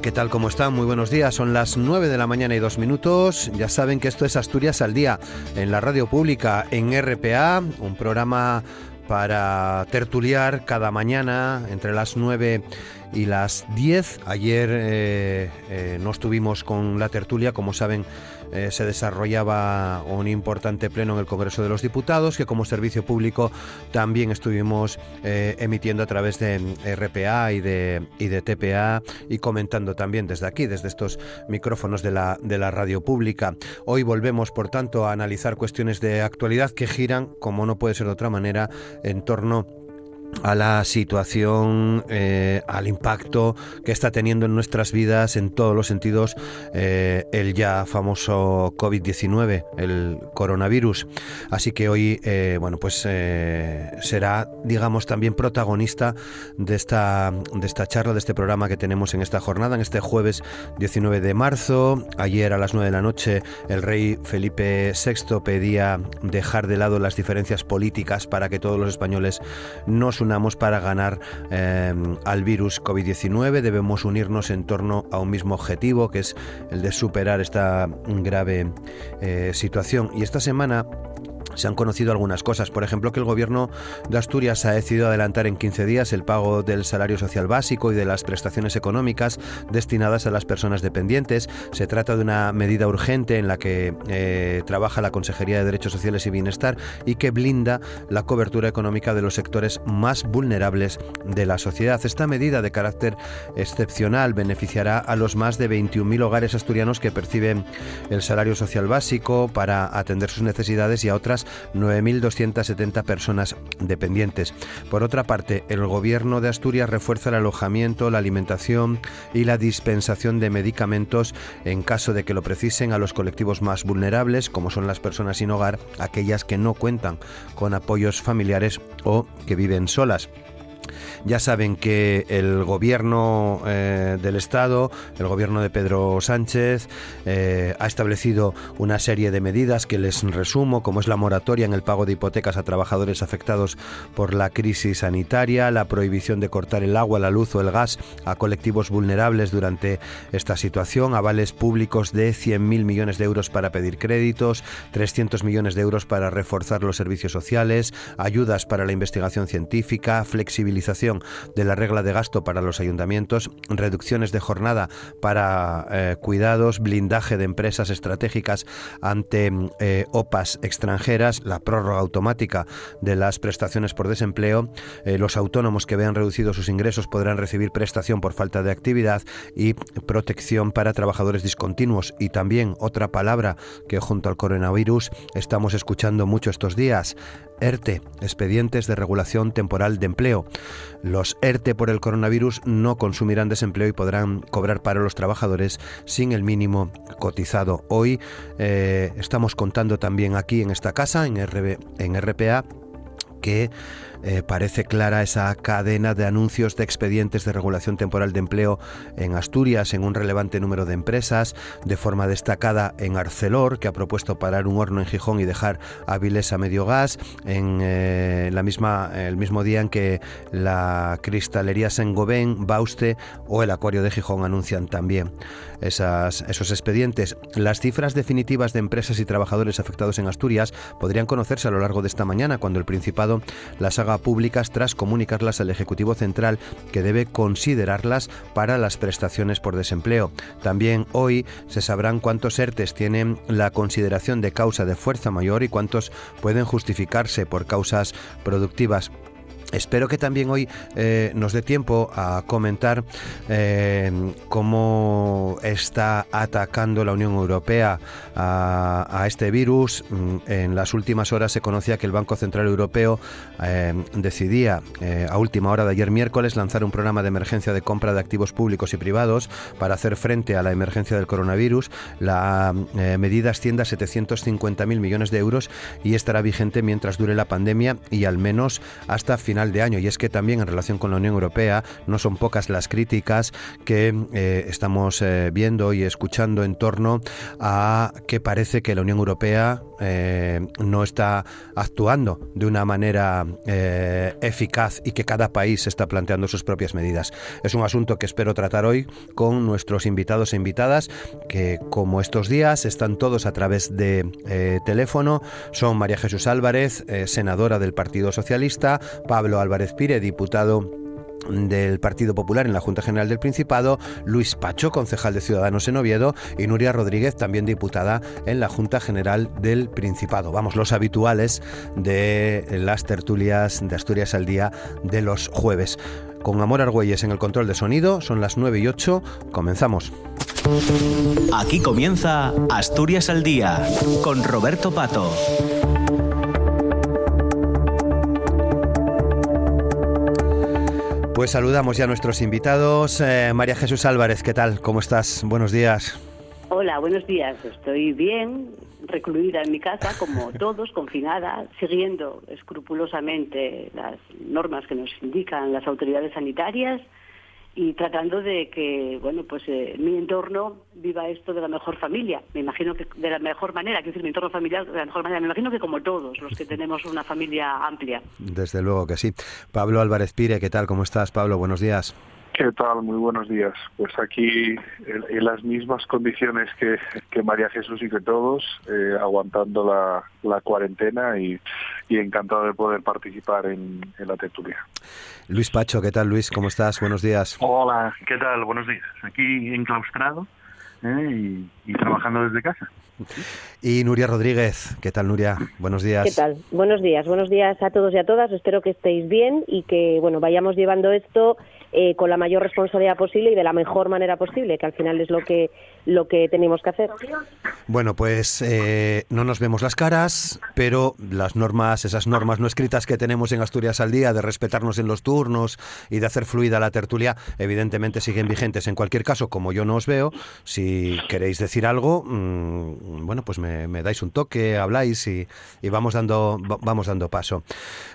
¿Qué tal? ¿Cómo están? Muy buenos días. Son las 9 de la mañana y dos minutos. Ya saben que esto es Asturias al Día en la radio pública en RPA, un programa para tertuliar cada mañana entre las 9 y las 10. Ayer eh, eh, no estuvimos con la tertulia, como saben eh, se desarrollaba un importante pleno en el Congreso de los Diputados, que como servicio público también estuvimos eh, emitiendo a través de RPA y de, y de TPA y comentando también desde aquí, desde estos micrófonos de la, de la radio pública. Hoy volvemos, por tanto, a analizar cuestiones de actualidad que giran, como no puede ser de otra manera, en torno a la situación, eh, al impacto que está teniendo en nuestras vidas en todos los sentidos eh, el ya famoso COVID-19, el coronavirus. Así que hoy, eh, bueno, pues será, digamos, también protagonista de esta, de esta charla, de este programa que tenemos en esta jornada, en este jueves 19 de marzo. Ayer a las 9 de la noche el rey Felipe VI pedía dejar de lado las diferencias políticas para que todos los españoles unamos para ganar eh, al virus COVID-19. Debemos unirnos en torno a un mismo objetivo, que es el de superar esta grave eh, situación. Y esta semana se han conocido algunas cosas. Por ejemplo, que el gobierno de Asturias ha decidido adelantar en 15 días el pago del salario social básico y de las prestaciones económicas destinadas a las personas dependientes. Se trata de una medida urgente en la que eh, trabaja la Consejería de Derechos Sociales y Bienestar y que blinda la cobertura económica de los sectores más vulnerables de la sociedad. Esta medida de carácter excepcional beneficiará a los más de 21.000 hogares asturianos que perciben el salario social básico para atender sus necesidades y a otras 9.270 personas dependientes. Por otra parte, el Gobierno de Asturias refuerza el alojamiento, la alimentación y la dispensación de medicamentos en caso de que lo precisen a los colectivos más vulnerables, como son las personas sin hogar, aquellas que no cuentan con apoyos familiares o que viven solas. Ya saben que el gobierno eh, del Estado, el gobierno de Pedro Sánchez, eh, ha establecido una serie de medidas que les resumo, como es la moratoria en el pago de hipotecas a trabajadores afectados por la crisis sanitaria, la prohibición de cortar el agua, la luz o el gas a colectivos vulnerables durante esta situación, avales públicos de 100.000 millones de euros para pedir créditos, 300 millones de euros para reforzar los servicios sociales, ayudas para la investigación científica, flexibilización de la regla de gasto para los ayuntamientos, reducciones de jornada para eh, cuidados, blindaje de empresas estratégicas ante eh, OPAs extranjeras, la prórroga automática de las prestaciones por desempleo, eh, los autónomos que vean reducidos sus ingresos podrán recibir prestación por falta de actividad y protección para trabajadores discontinuos. Y también otra palabra que junto al coronavirus estamos escuchando mucho estos días, ERTE, expedientes de regulación temporal de empleo. Los ERTE por el coronavirus no consumirán desempleo y podrán cobrar para los trabajadores sin el mínimo cotizado. Hoy eh, estamos contando también aquí en esta casa, en, en RPA, que eh, parece clara esa cadena de anuncios de expedientes de regulación temporal de empleo en Asturias, en un relevante número de empresas, de forma destacada en Arcelor, que ha propuesto parar un horno en Gijón y dejar Avilés a medio gas, en eh, la misma, el mismo día en que la cristalería Saint-Gobain, Bauste o el Acuario de Gijón anuncian también esas, esos expedientes. Las cifras definitivas de empresas y trabajadores afectados en Asturias podrían conocerse a lo largo de esta mañana, cuando el Principado las haga públicas tras comunicarlas al Ejecutivo Central, que debe considerarlas para las prestaciones por desempleo. También hoy se sabrán cuántos ERTES tienen la consideración de causa de fuerza mayor y cuántos pueden justificarse por causas productivas. Espero que también hoy eh, nos dé tiempo a comentar eh, cómo está atacando la Unión Europea a, este virus. Mm, en las últimas horas se conocía que el Banco Central Europeo eh, decidía a última hora de ayer miércoles lanzar un programa de emergencia de compra de activos públicos y privados para hacer frente a la emergencia del coronavirus. La medida asciende a 750.000 millones de euros y estará vigente mientras dure la pandemia y al menos hasta de año. Y es que también en relación con la Unión Europea no son pocas las críticas que eh, estamos eh, viendo y escuchando en torno a que parece que la Unión Europea eh, no está actuando de una manera eficaz y que cada país está planteando sus propias medidas. Es un asunto que espero tratar hoy con nuestros invitados e invitadas, que como estos días están todos a través de teléfono. Son María Jesús Álvarez, senadora del Partido Socialista, Pablo Álvarez Pire, diputado del Partido Popular en la Junta General del Principado, Luis Pacho, concejal de Ciudadanos en Oviedo, y Nuria Rodríguez, también diputada en la Junta General del Principado. Vamos, los habituales de las tertulias de Asturias al Día de los jueves. Con Amor Argüelles en el control de sonido, son las 9 y 8, comenzamos. Aquí comienza Asturias al Día, con Roberto Pato. Pues saludamos ya a nuestros invitados. Eh, María Jesús Álvarez, ¿qué tal? ¿Cómo estás? Buenos días. Hola, buenos días. Estoy bien, recluida en mi casa, como todos, confinada, siguiendo escrupulosamente las normas que nos indican las autoridades sanitarias y tratando de que, bueno, pues eh, mi entorno viva esto de la mejor familia. Me imagino que de la mejor manera, que decir, mi entorno familiar de la mejor manera. Me imagino que como todos los que tenemos una familia amplia. Desde luego que sí. Pablo Álvarez Pire, ¿qué tal? ¿Cómo estás, Pablo? Buenos días. ¿Qué tal? Muy buenos días. Pues aquí en, las mismas condiciones que, María Jesús y que todos, eh, aguantando la, cuarentena y, encantado de poder participar en, la tertulia. Luis Pacho, ¿qué tal Luis? ¿Cómo estás? Buenos días. Hola, ¿qué tal? Buenos días. Aquí enclaustrado ¿eh? y, trabajando desde casa. Y Nuria Rodríguez, ¿qué tal Nuria? Buenos días. ¿Qué tal? Buenos días, buenos días a todos y a todas. Espero que estéis bien y que bueno vayamos llevando esto eh, con la mayor responsabilidad posible y de la mejor manera posible, que al final es lo que lo que tenemos que hacer. Bueno, pues eh, no nos vemos las caras, pero las normas, esas normas no escritas que tenemos en Asturias al día de respetarnos en los turnos y de hacer fluida la tertulia, evidentemente siguen vigentes. En cualquier caso, como yo no os veo, si queréis decir algo, mm, bueno, pues me, dais un toque, habláis y, y, vamos dando vamos dando paso.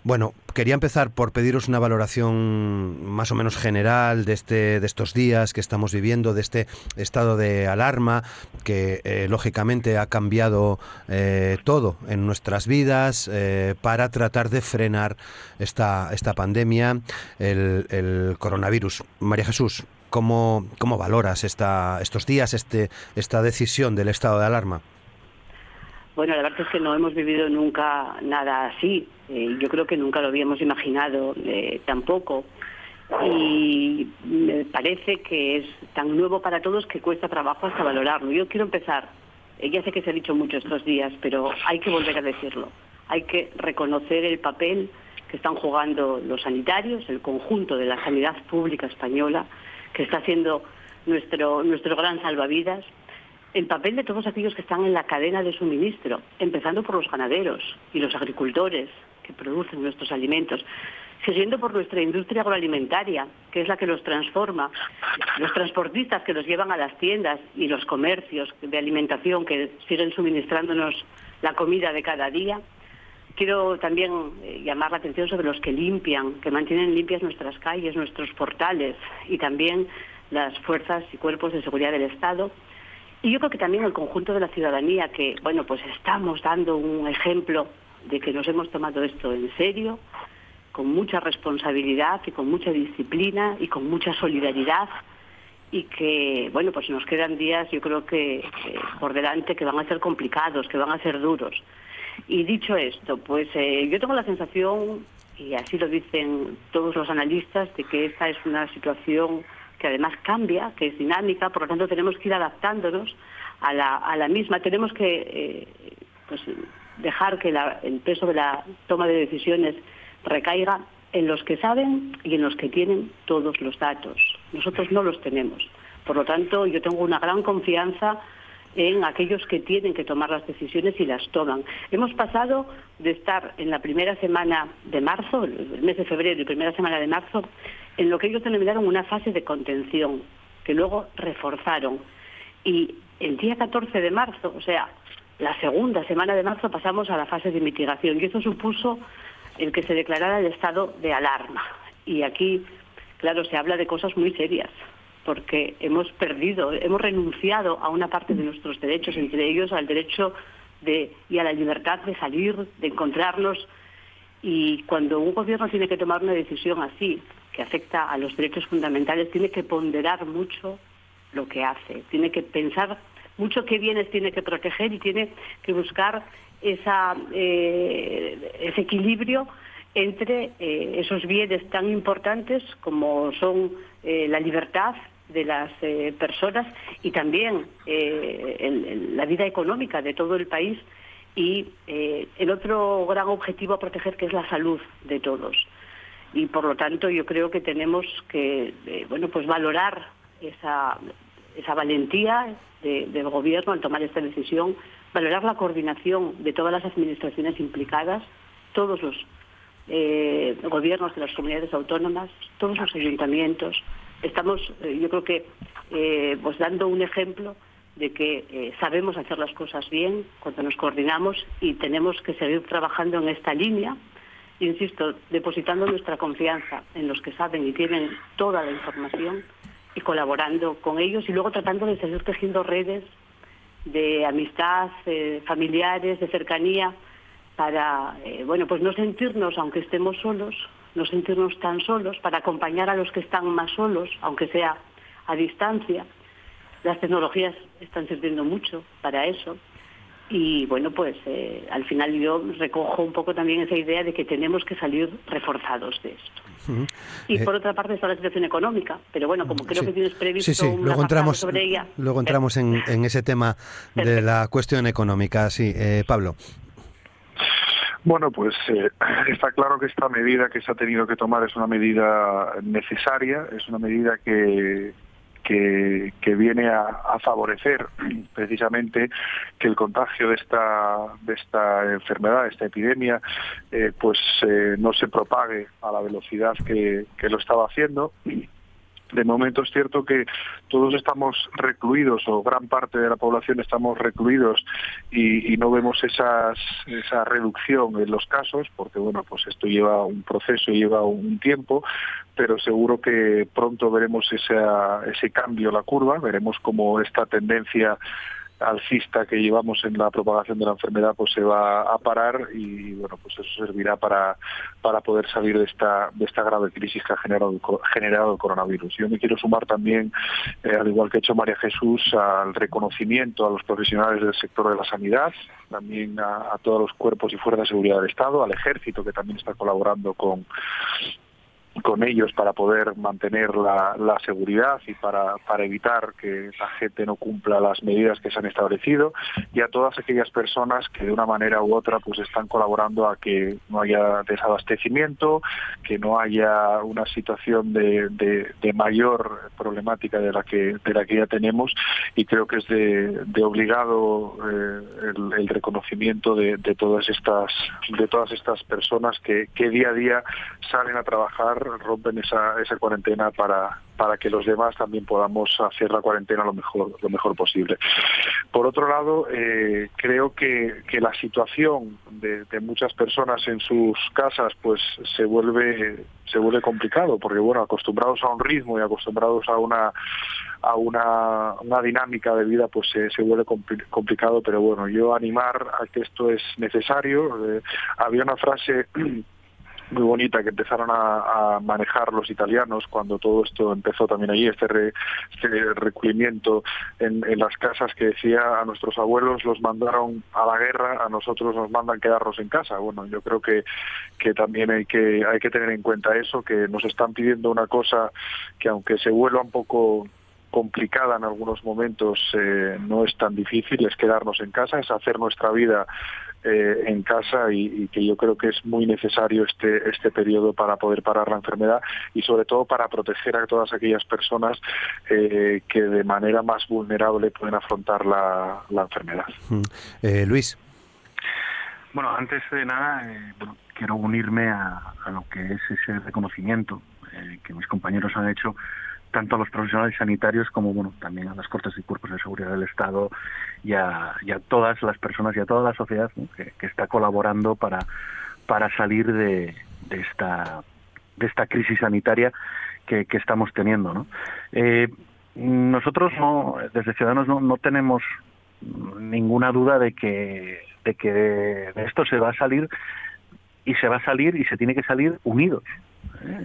Bueno, quería empezar por pediros una valoración más o menos general de este de estos días que estamos viviendo, de este estado de alarma arma que eh, lógicamente ha cambiado eh, todo en nuestras vidas eh, para tratar de frenar esta, esta pandemia, el, coronavirus. María Jesús, ¿cómo, cómo valoras esta, estos días, este, esta decisión del estado de alarma? Bueno, la verdad es que no hemos vivido nunca nada así. yo creo que nunca lo habíamos imaginado tampoco y me parece que es tan nuevo para todos que cuesta trabajo hasta valorarlo. Yo quiero empezar, eh, ya sé que se ha dicho mucho estos días, pero hay que volver a decirlo. Hay que reconocer el papel que están jugando los sanitarios, el conjunto de la sanidad pública española, que está siendo nuestro, nuestro gran salvavidas, el papel de todos aquellos que están en la cadena de suministro, empezando por los ganaderos y los agricultores que producen nuestros alimentos, siguiendo por nuestra industria agroalimentaria, que es la que los transforma, los transportistas que los llevan a las tiendas y los comercios de alimentación que siguen suministrándonos la comida de cada día, quiero también eh, llamar la atención sobre los que limpian, que mantienen limpias nuestras calles, nuestros portales y también las fuerzas y cuerpos de seguridad del Estado. Y yo creo que también el conjunto de la ciudadanía, que, bueno, pues estamos dando un ejemplo de que nos hemos tomado esto en serio, con mucha responsabilidad y con mucha disciplina y con mucha solidaridad y que, bueno, pues nos quedan días, yo creo que por delante, que van a ser complicados, que van a ser duros. Y dicho esto, pues eh, yo tengo la sensación, y así lo dicen todos los analistas, de que esta es una situación que además cambia, que es dinámica, por lo tanto tenemos que ir adaptándonos a la, a la misma. Tenemos que eh, pues, dejar que el peso de la toma de decisiones recaiga en los que saben y en los que tienen todos los datos. Nosotros no los tenemos. Por lo tanto, yo tengo una gran confianza en aquellos que tienen que tomar las decisiones y las toman. Hemos pasado de estar en la primera semana de marzo, el mes de febrero y primera semana de marzo, en lo que ellos denominaron una fase de contención, que luego reforzaron. Y el día 14 de marzo, o sea, la segunda semana de marzo, pasamos a la fase de mitigación. Y eso supuso el que se declarara el estado de alarma. Y aquí, claro, se habla de cosas muy serias porque hemos perdido, hemos renunciado a una parte de nuestros derechos, entre ellos al derecho de, y a la libertad de salir, de encontrarnos. Y cuando un gobierno tiene que tomar una decisión así, que afecta a los derechos fundamentales, tiene que ponderar mucho lo que hace, tiene que pensar mucho qué bienes tiene que proteger y tiene que buscar eh, ese equilibrio entre eh, esos bienes tan importantes como son eh, la libertad de las personas y también la vida económica de todo el país y el otro gran objetivo a proteger que es la salud de todos. Y por lo tanto yo creo que tenemos que bueno pues valorar esa esa valentía del gobierno al tomar esta decisión valorar la coordinación de todas las administraciones implicadas todos los gobiernos de las comunidades autónomas todos los ayuntamientos. Estamos, eh, yo creo que, eh, pues dando un ejemplo de que eh, sabemos hacer las cosas bien cuando nos coordinamos y tenemos que seguir trabajando en esta línea, insisto, depositando nuestra confianza en los que saben y tienen toda la información y colaborando con ellos y luego tratando de seguir tejiendo redes de amistad, familiares, de cercanía, para, bueno, pues no sentirnos, aunque estemos solos, no sentirnos tan solos, para acompañar a los que están más solos, aunque sea a distancia. Las tecnologías están sirviendo mucho para eso. Y bueno, pues eh, al final yo recojo un poco también esa idea de que tenemos que salir reforzados de esto. Y eh, por otra parte está la situación económica, pero bueno, como creo que tienes previsto sí, luego entramos, sobre ella. Luego entramos en, ese tema de la cuestión económica. Sí, eh, Pablo. Bueno, pues eh, está claro que esta medida que se ha tenido que tomar es una medida necesaria, es una medida que, que, viene a, favorecer precisamente que el contagio de esta, de esta enfermedad, de esta epidemia, eh, pues eh, no se propague a la velocidad que, que lo estaba haciendo de momento es cierto que todos estamos recluidos o gran parte de la población estamos recluidos y, no vemos esas, esa reducción en los casos porque bueno pues esto lleva un proceso lleva un tiempo pero seguro que pronto veremos ese, ese cambio la curva veremos cómo esta tendencia alcista que llevamos en la propagación de la enfermedad pues se va a parar y bueno pues eso servirá para para poder salir de esta de esta grave crisis que ha generado generado el coronavirus. Yo me quiero sumar también eh, al igual que ha hecho María Jesús al reconocimiento a los profesionales del sector de la sanidad, también a, a todos los cuerpos y fuerzas de seguridad del Estado, al ejército que también está colaborando con con ellos para poder mantener la, seguridad y para, para, evitar que la gente no cumpla las medidas que se han establecido. Y a todas aquellas personas que de una manera u otra pues están colaborando a que no haya desabastecimiento, que no haya una situación de, de, mayor problemática de la que de la que ya tenemos. Y creo que es de, obligado eh, el, reconocimiento de, todas estas de todas estas personas que, que día a día salen a trabajar rompen esa, esa cuarentena para, para que los demás también podamos hacer la cuarentena lo mejor, lo mejor posible. Por otro lado, eh, creo que, que, la situación de, muchas personas en sus casas pues se vuelve se vuelve complicado porque bueno acostumbrados a un ritmo y acostumbrados a una a una, una dinámica de vida pues se, se vuelve complicado pero bueno yo animar a que esto es necesario eh, había una frase muy bonita que empezaron a, manejar los italianos cuando todo esto empezó también allí, este, re, este recubrimiento en, en, las casas que decía a nuestros abuelos los mandaron a la guerra, a nosotros nos mandan quedarnos en casa. Bueno, yo creo que, que también hay que, hay que tener en cuenta eso, que nos están pidiendo una cosa que aunque se vuelva un poco complicada en algunos momentos, eh, no es tan difícil, es quedarnos en casa, es hacer nuestra vida eh, en casa y, y, que yo creo que es muy necesario este, este periodo para poder parar la enfermedad y sobre todo para proteger a todas aquellas personas eh, que de manera más vulnerable pueden afrontar la, la enfermedad. Eh, Luis. Bueno, antes de nada, bueno, quiero unirme a, a, lo que es ese reconocimiento que mis compañeros han hecho tanto a los profesionales sanitarios como bueno también a las cortes y cuerpos de seguridad del Estado y a, todas las personas y a toda la sociedad que, está colaborando para para salir de, de esta de esta crisis sanitaria que, que estamos teniendo ¿no? Eh, nosotros no desde ciudadanos no, no tenemos ninguna duda de que de que de esto se va a salir y se va a salir y se tiene que salir unidos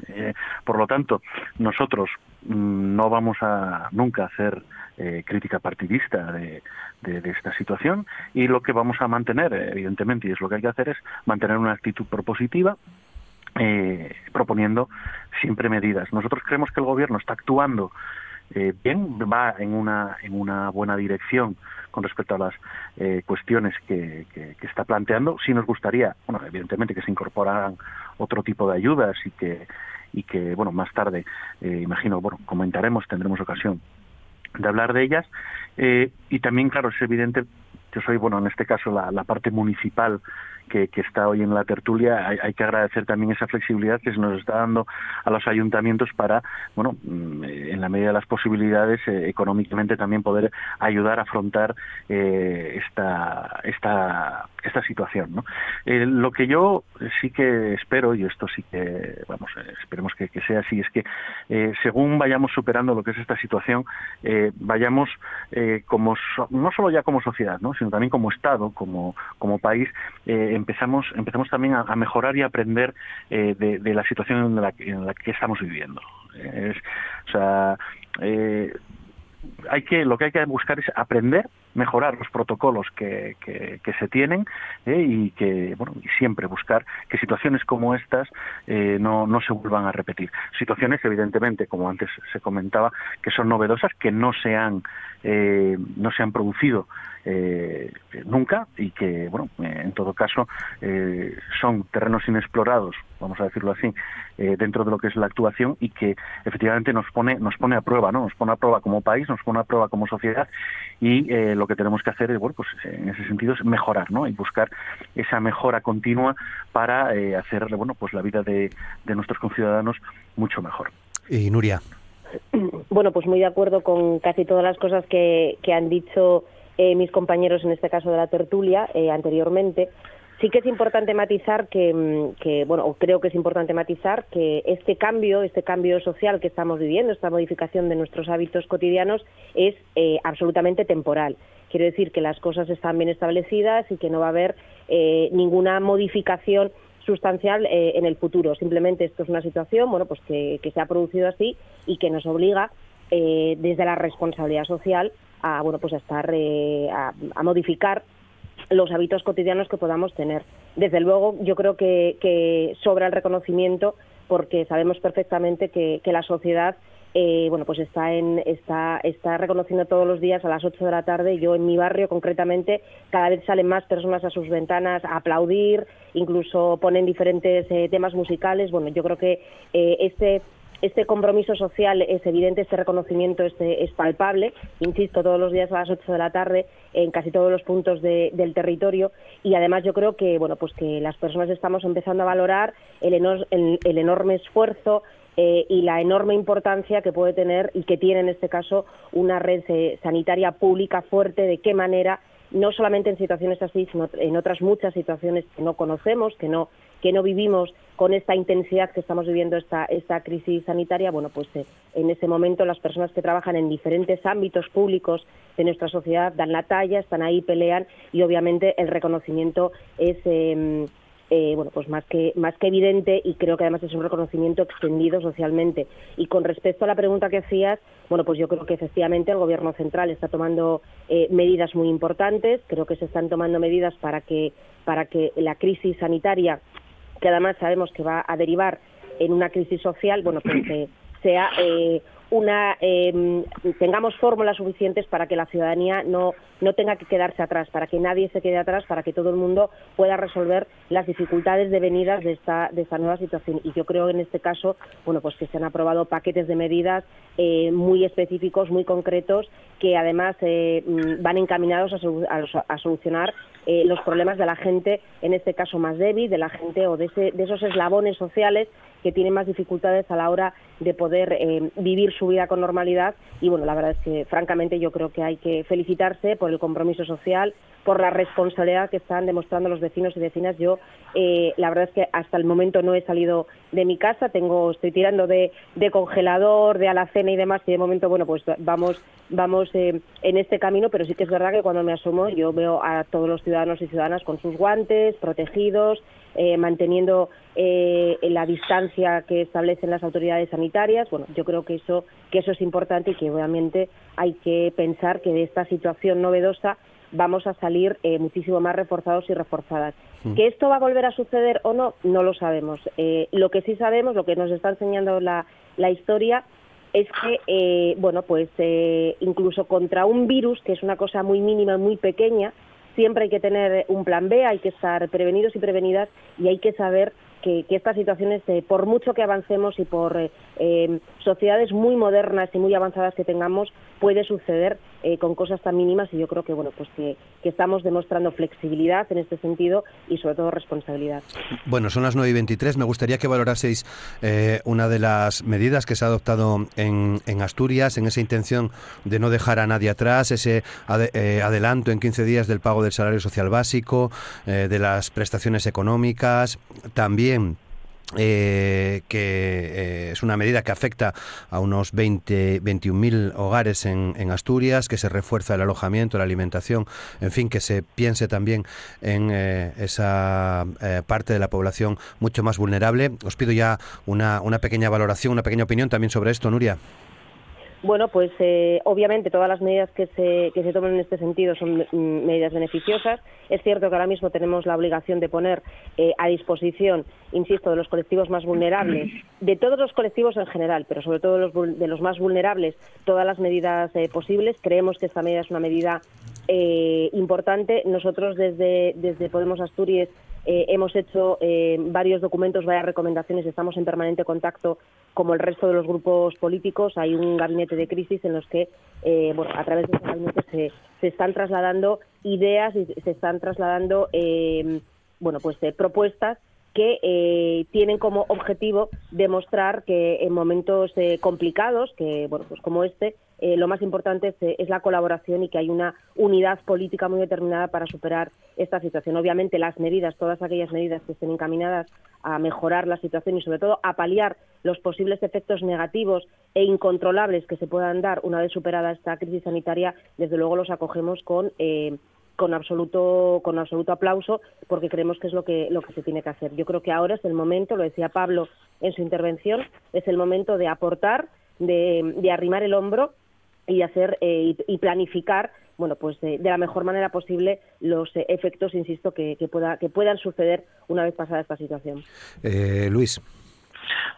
eh, por lo tanto, nosotros mm, no vamos a nunca hacer eh, crítica partidista de, de, de, esta situación y lo que vamos a mantener, evidentemente, y es lo que hay que hacer, es mantener una actitud propositiva, eh, proponiendo siempre medidas. Nosotros creemos que el gobierno está actuando eh, bien, va en una, en una buena dirección con respecto a las eh, cuestiones que, que, está planteando. Sí nos gustaría, bueno, evidentemente que se incorporaran otro tipo de ayudas y que y que bueno más tarde eh, imagino bueno comentaremos tendremos ocasión de hablar de ellas eh, y también claro es evidente yo soy bueno en este caso la, la parte municipal que, está hoy en la tertulia, hay, que agradecer también esa flexibilidad que se nos está dando a los ayuntamientos para, bueno, mm, en la medida de las posibilidades, eh, económicamente también poder ayudar a afrontar eh, esta, esta, esta situación. ¿no? Eh, lo que yo sí que espero, y esto sí que, vamos, eh, esperemos que, sea así, es que eh, según vayamos superando lo que es esta situación, vayamos como, so, no solo ya como sociedad, ¿no? sino también como Estado, como, como país, empezamos, empezamos también a, mejorar y aprender eh, de, la situación en la, en la que estamos viviendo. O sea, eh, hay que, lo que hay que buscar es aprender, mejorar los protocolos que, se tienen eh, y que, bueno, y siempre buscar que situaciones como estas eh, no, no se vuelvan a repetir. Situaciones, evidentemente, como antes se comentaba, que son novedosas, que no se han, eh, no se han producido eh, nunca y que, bueno, eh, en todo caso, son terrenos inexplorados, vamos a decirlo así, dentro de lo que es la actuación y que efectivamente nos pone, nos pone a prueba, ¿no? Nos pone a prueba como país, nos pone a prueba como sociedad y lo que tenemos que hacer es, bueno, pues en ese sentido es mejorar, ¿no? Y buscar esa mejora continua para eh, hacer, bueno, pues la vida de, de nuestros conciudadanos mucho mejor. Y Nuria. Bueno, pues muy de acuerdo con casi todas las cosas que, que han dicho eh, mis compañeros, en este caso de la tertulia, eh, anteriormente. Sí que es importante matizar que, mm, que, bueno, creo que es importante matizar que este cambio, este cambio social que estamos viviendo, esta modificación de nuestros hábitos cotidianos es eh, absolutamente temporal. Quiero decir que las cosas están bien establecidas y que no va a haber eh, ninguna modificación sustancial eh, en el futuro. Simplemente esto es una situación, bueno, pues que, se ha producido así y que nos obliga eh, desde la responsabilidad social a bueno pues a estar eh, a, a, modificar los hábitos cotidianos que podamos tener. Desde luego, yo creo que, sobra el reconocimiento porque sabemos perfectamente que la sociedad eh, bueno pues está en está está reconociendo todos los días a las 8 de la tarde yo en mi barrio concretamente cada vez salen más personas a sus ventanas a aplaudir incluso ponen diferentes eh, temas musicales. Bueno yo creo que eh, este este compromiso social es evidente, este reconocimiento es, es, palpable, insisto, todos los días a las 8 de la tarde en casi todos los puntos del territorio. Y además yo creo que bueno pues que las personas estamos empezando a valorar el, el, enorme esfuerzo eh, y la enorme importancia que puede tener y que tiene en este caso una red eh, sanitaria pública fuerte, de qué manera no solamente en situaciones así, sino en otras muchas situaciones que no conocemos, que no que no vivimos con esta intensidad que estamos viviendo esta, esta crisis sanitaria, bueno, pues eh, en ese momento las personas que trabajan en diferentes ámbitos públicos de nuestra sociedad dan la talla, están ahí, pelean y obviamente el reconocimiento es em, eh, bueno, pues más que, más que evidente y creo que además es un reconocimiento extendido socialmente. Y con respecto a la pregunta que hacías, bueno, pues yo creo que efectivamente el Gobierno central está tomando eh, medidas muy importantes, creo que se están tomando medidas para que, para que la crisis sanitaria que además sabemos que va a derivar en una crisis social, bueno, pues eh, sea eh, una eh, tengamos fórmulas suficientes para que la ciudadanía no, no tenga que quedarse atrás, para que nadie se quede atrás, para que todo el mundo pueda resolver las dificultades devenidas de esta, de esta nueva situación. Y yo creo en este caso, bueno, pues que se han aprobado paquetes de medidas eh, muy específicos, muy concretos, que además eh, mm, van encaminados a, solucionar eh, los problemas de la gente, en este caso más débil, de la gente o de, ese, de esos eslabones sociales que tienen más dificultades a la hora de poder eh, vivir su vida con normalidad. Y bueno, la verdad es que francamente yo creo que hay que felicitarse por el compromiso social, por la responsabilidad que están demostrando los vecinos y vecinas. Yo, eh, la verdad es que hasta el momento no he salido de mi casa, tengo, estoy tirando de, congelador, de alacena y demás, y de momento, bueno, pues vamos, vamos eh, en este camino, pero sí que es verdad que cuando me asomo yo veo a todos los ciudadanos y ciudadanas con sus guantes, protegidos, eh, manteniendo eh, la distancia que establecen las autoridades sanitarias. Bueno, yo creo que eso, que eso es importante y que obviamente hay que pensar que de esta situación novedosa vamos a salir eh, muchísimo más reforzados y reforzadas. Mm. ¿Que esto va a volver a suceder o no? No lo sabemos. lo que sí sabemos, lo que nos está enseñando la, la historia, es que, bueno, pues incluso contra un virus, que es una cosa muy mínima, muy pequeña, siempre hay que tener un plan B, hay que estar prevenidos y prevenidas y hay que saber que, estas situaciones, eh, por mucho que avancemos y por eh, eh, sociedades muy modernas y muy avanzadas que tengamos, puede suceder con cosas tan mínimas y yo creo que bueno pues que, estamos demostrando flexibilidad en este sentido y sobre todo responsabilidad. Bueno, son las 9 y 23. Me gustaría que valoraseis una de las medidas que se ha adoptado en, en, Asturias, en esa intención de no dejar a nadie atrás, ese adelanto en 15 días del pago del salario social básico, de las prestaciones económicas, también eh, que eh, es una medida que afecta a unos 20, 21.000 hogares en, Asturias, que se refuerza el alojamiento, la alimentación, en fin, que se piense también en eh, esa parte de la población mucho más vulnerable. Os pido ya una, una pequeña valoración, una pequeña opinión también sobre esto, Nuria. Bueno, pues eh, obviamente todas las medidas que se, que se tomen en este sentido son mm, medidas beneficiosas. Es cierto que ahora mismo tenemos la obligación de poner eh, a disposición, insisto, de los colectivos más vulnerables, de todos los colectivos en general, pero sobre todo de los, de los más vulnerables, todas las medidas eh, posibles. Creemos que esta medida es una medida importante. Nosotros desde, desde Podemos Asturias eh, hemos hecho eh, varios documentos, varias recomendaciones, estamos en permanente contacto como el resto de los grupos políticos. Hay un gabinete de crisis en los que, eh, bueno, a través de ese gabinete se, se, están trasladando ideas y se están trasladando, bueno, pues propuestas que tienen como objetivo demostrar que en momentos complicados, que bueno, pues como este, eh, lo más importante eh, es, la colaboración y que hay una unidad política muy determinada para superar esta situación. Obviamente las medidas, todas aquellas medidas que estén encaminadas a mejorar la situación y sobre todo a paliar los posibles efectos negativos e incontrolables que se puedan dar una vez superada esta crisis sanitaria, desde luego los acogemos con eh, con absoluto con absoluto aplauso porque creemos que es lo que lo que se tiene que hacer. Yo creo que ahora es el momento, lo decía Pablo en su intervención, es el momento de aportar, de, de arrimar el hombro y hacer eh, y, planificar bueno pues de, la mejor manera posible los eh, efectos insisto que, pueda que puedan suceder una vez pasada esta situación eh, Luis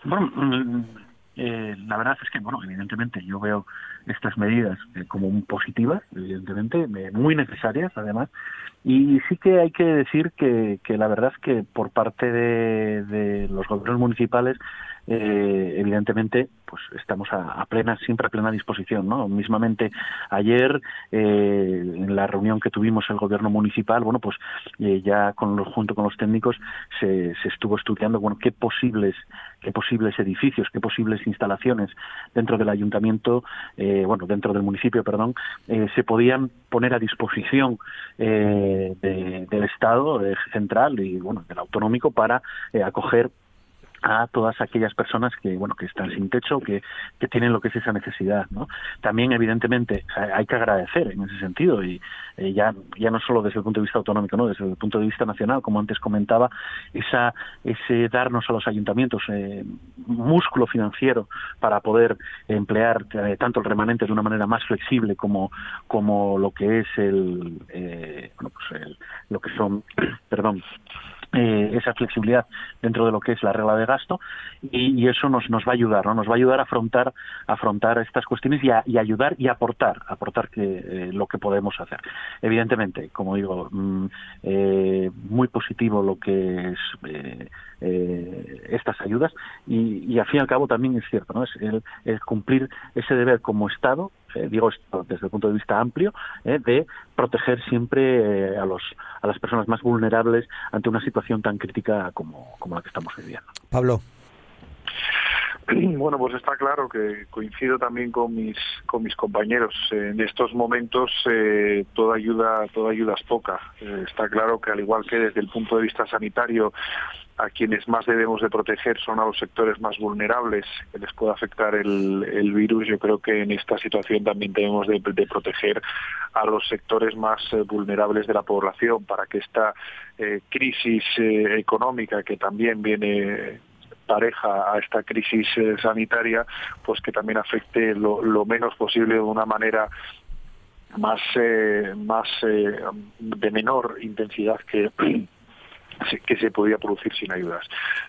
bueno mm, la verdad es que bueno evidentemente yo veo estas medidas como positivas evidentemente muy necesarias además. Y sí que hay que decir que, que la verdad es que por parte de los gobiernos municipales eh, evidentemente, pues estamos a, plena, siempre a plena disposición, ¿no? Mismamente ayer, eh, en la reunión que tuvimos el gobierno municipal, bueno, pues eh, ya con los, junto con los técnicos se, se estuvo estudiando, bueno, qué posibles, qué posibles edificios, qué posibles instalaciones dentro del ayuntamiento, bueno, dentro del municipio, perdón, se podían poner a disposición del Estado central y, bueno, del autonómico para acoger a todas aquellas personas que bueno que están sin techo que, que tienen lo que es esa necesidad no también evidentemente hay que agradecer en ese sentido y eh, ya ya no solo desde el punto de vista autonómico no desde el punto de vista nacional como antes comentaba esa ese darnos a los ayuntamientos eh, músculo financiero para poder emplear eh, tanto el remanente de una manera más flexible como como lo que es el bueno pues el, lo que son perdón eh, esa flexibilidad dentro de lo que es la regla de gasto y, eso nos, nos va a ayudar, ¿no? Nos va a ayudar a afrontar, afrontar estas cuestiones y, a, y ayudar y aportar, aportar que, eh, lo que podemos hacer. Evidentemente, como digo, mm, eh, muy positivo lo que es estas ayudas y, y al fin y al cabo también es cierto, ¿no? Es el cumplir ese deber como Estado eh, digo esto desde el punto de vista amplio, eh, de proteger siempre eh, a, los, a las personas más vulnerables ante una situación tan crítica como, como la que estamos viviendo. Pablo. Bueno, pues está claro que coincido también con mis con mis compañeros. En estos momentos toda ayuda toda ayuda es poca. está claro que al igual que desde el punto de vista sanitario a quienes más debemos de proteger son a los sectores más vulnerables que les puede afectar el, virus. Yo creo que en esta situación también debemos de, proteger a los sectores más eh, vulnerables de la población para que esta eh, crisis eh, económica que también viene pareja a esta crisis sanitaria, pues que también afecte lo, lo, menos posible de una manera más, más de menor intensidad que que se podía producir sin ayudas.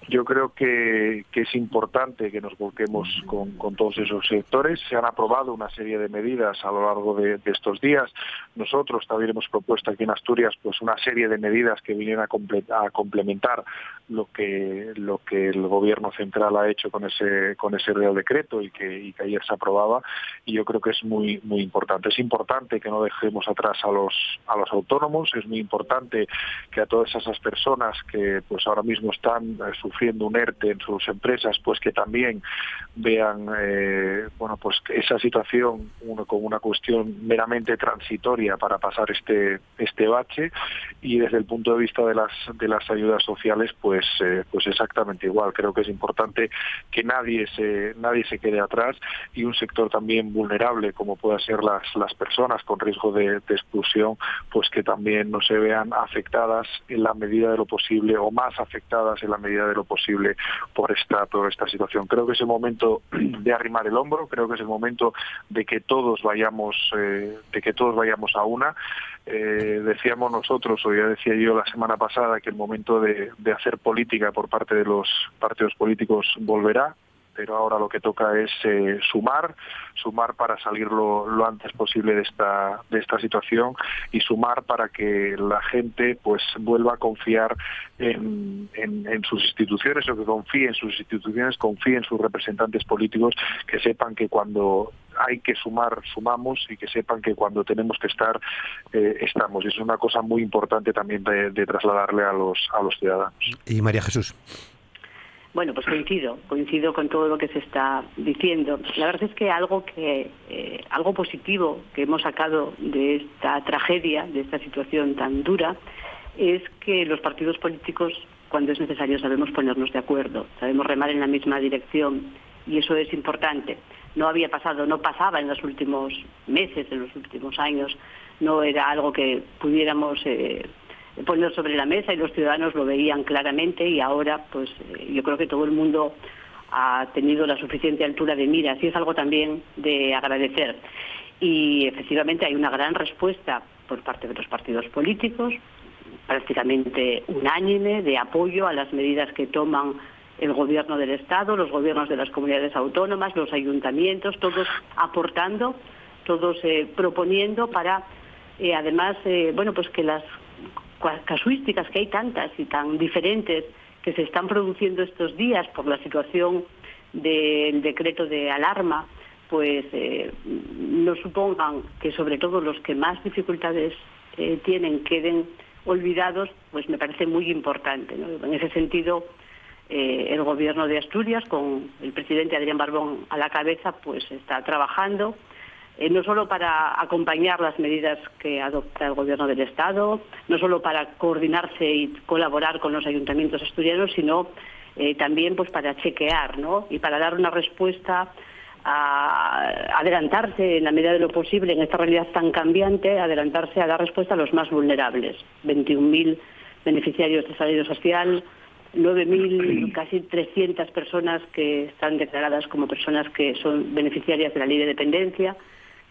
Yo creo que, es importante que nos volquemos con, todos esos sectores. Se han aprobado una serie de medidas a lo largo de, estos días. Nosotros también hemos propuesto aquí en Asturias pues una serie de medidas que vienen a, a complementar lo que lo que el gobierno central ha hecho con ese con ese real decreto y que, ayer se aprobaba y yo creo que es muy muy importante es importante que no dejemos atrás a los a los autónomos es muy importante que a todas esas personas que pues ahora mismo están eh, sufriendo un ERTE en sus empresas pues que también vean eh, bueno pues esa situación como una cuestión meramente transitoria para pasar este este bache y desde el punto de vista de las de las ayudas sociales pues pues, eh, pues, exactamente igual. Creo que es importante que nadie se, nadie se quede atrás y un sector también vulnerable como puedan ser las, las personas con riesgo de, exclusión, pues que también no se vean afectadas en la medida de lo posible o más afectadas en la medida de lo posible por esta, por esta situación. Creo que es el momento de arrimar el hombro, creo que es el momento de que todos vayamos, eh, de que todos vayamos a una. Eh, decíamos nosotros, o ya decía yo la semana pasada, que el momento de, de hacer política por parte de los partidos políticos volverá, pero ahora lo que toca es eh, sumar, sumar para salir lo, antes posible de esta, de esta situación y sumar para que la gente pues vuelva a confiar en, en, sus instituciones o que confíe en sus instituciones, confíe en sus representantes políticos, que sepan que cuando hay que sumar, sumamos y que sepan que cuando tenemos que estar, eh, estamos. Y es una cosa muy importante también de, de trasladarle a los, a los ciudadanos. Y María Jesús. Bueno, pues coincido, coincido con todo lo que se está diciendo. La verdad es que algo que eh, algo positivo que hemos sacado de esta tragedia, de esta situación tan dura, es que los partidos políticos, cuando es necesario, sabemos ponernos de acuerdo, sabemos remar en la misma dirección y eso es importante. No había pasado, no pasaba en los últimos meses, en los últimos años, no era algo que pudiéramos eh, poner sobre la mesa y los ciudadanos lo veían claramente y ahora pues eh, yo creo que todo el mundo ha tenido la suficiente altura de miras y es algo también de agradecer. Y efectivamente hay una gran respuesta por parte de los partidos políticos, prácticamente unánime, de apoyo a las medidas que toman el gobierno del Estado, los gobiernos de las comunidades autónomas, los ayuntamientos, todos aportando, todos eh, proponiendo para, eh, además, bueno, pues que las casuísticas que hay tantas y tan diferentes que se están produciendo estos días por la situación del decreto de alarma, pues eh, no supongan que sobre todo los que más dificultades eh, tienen queden olvidados, pues me parece muy importante. En ese sentido, eh, el gobierno de Asturias, con el presidente Adrián Barbón a la cabeza, pues está trabajando no solo para acompañar las medidas que adopta el gobierno del Estado, no solo para coordinarse y colaborar con los ayuntamientos asturianos, sino también pues para chequear ¿no? y para dar una respuesta a adelantarse en la medida de lo posible en esta realidad tan cambiante, adelantarse a dar respuesta a los más vulnerables. 21.000 beneficiarios de salario social, 9.000, casi 300 personas que están declaradas como personas que son beneficiarias de la ley de dependencia,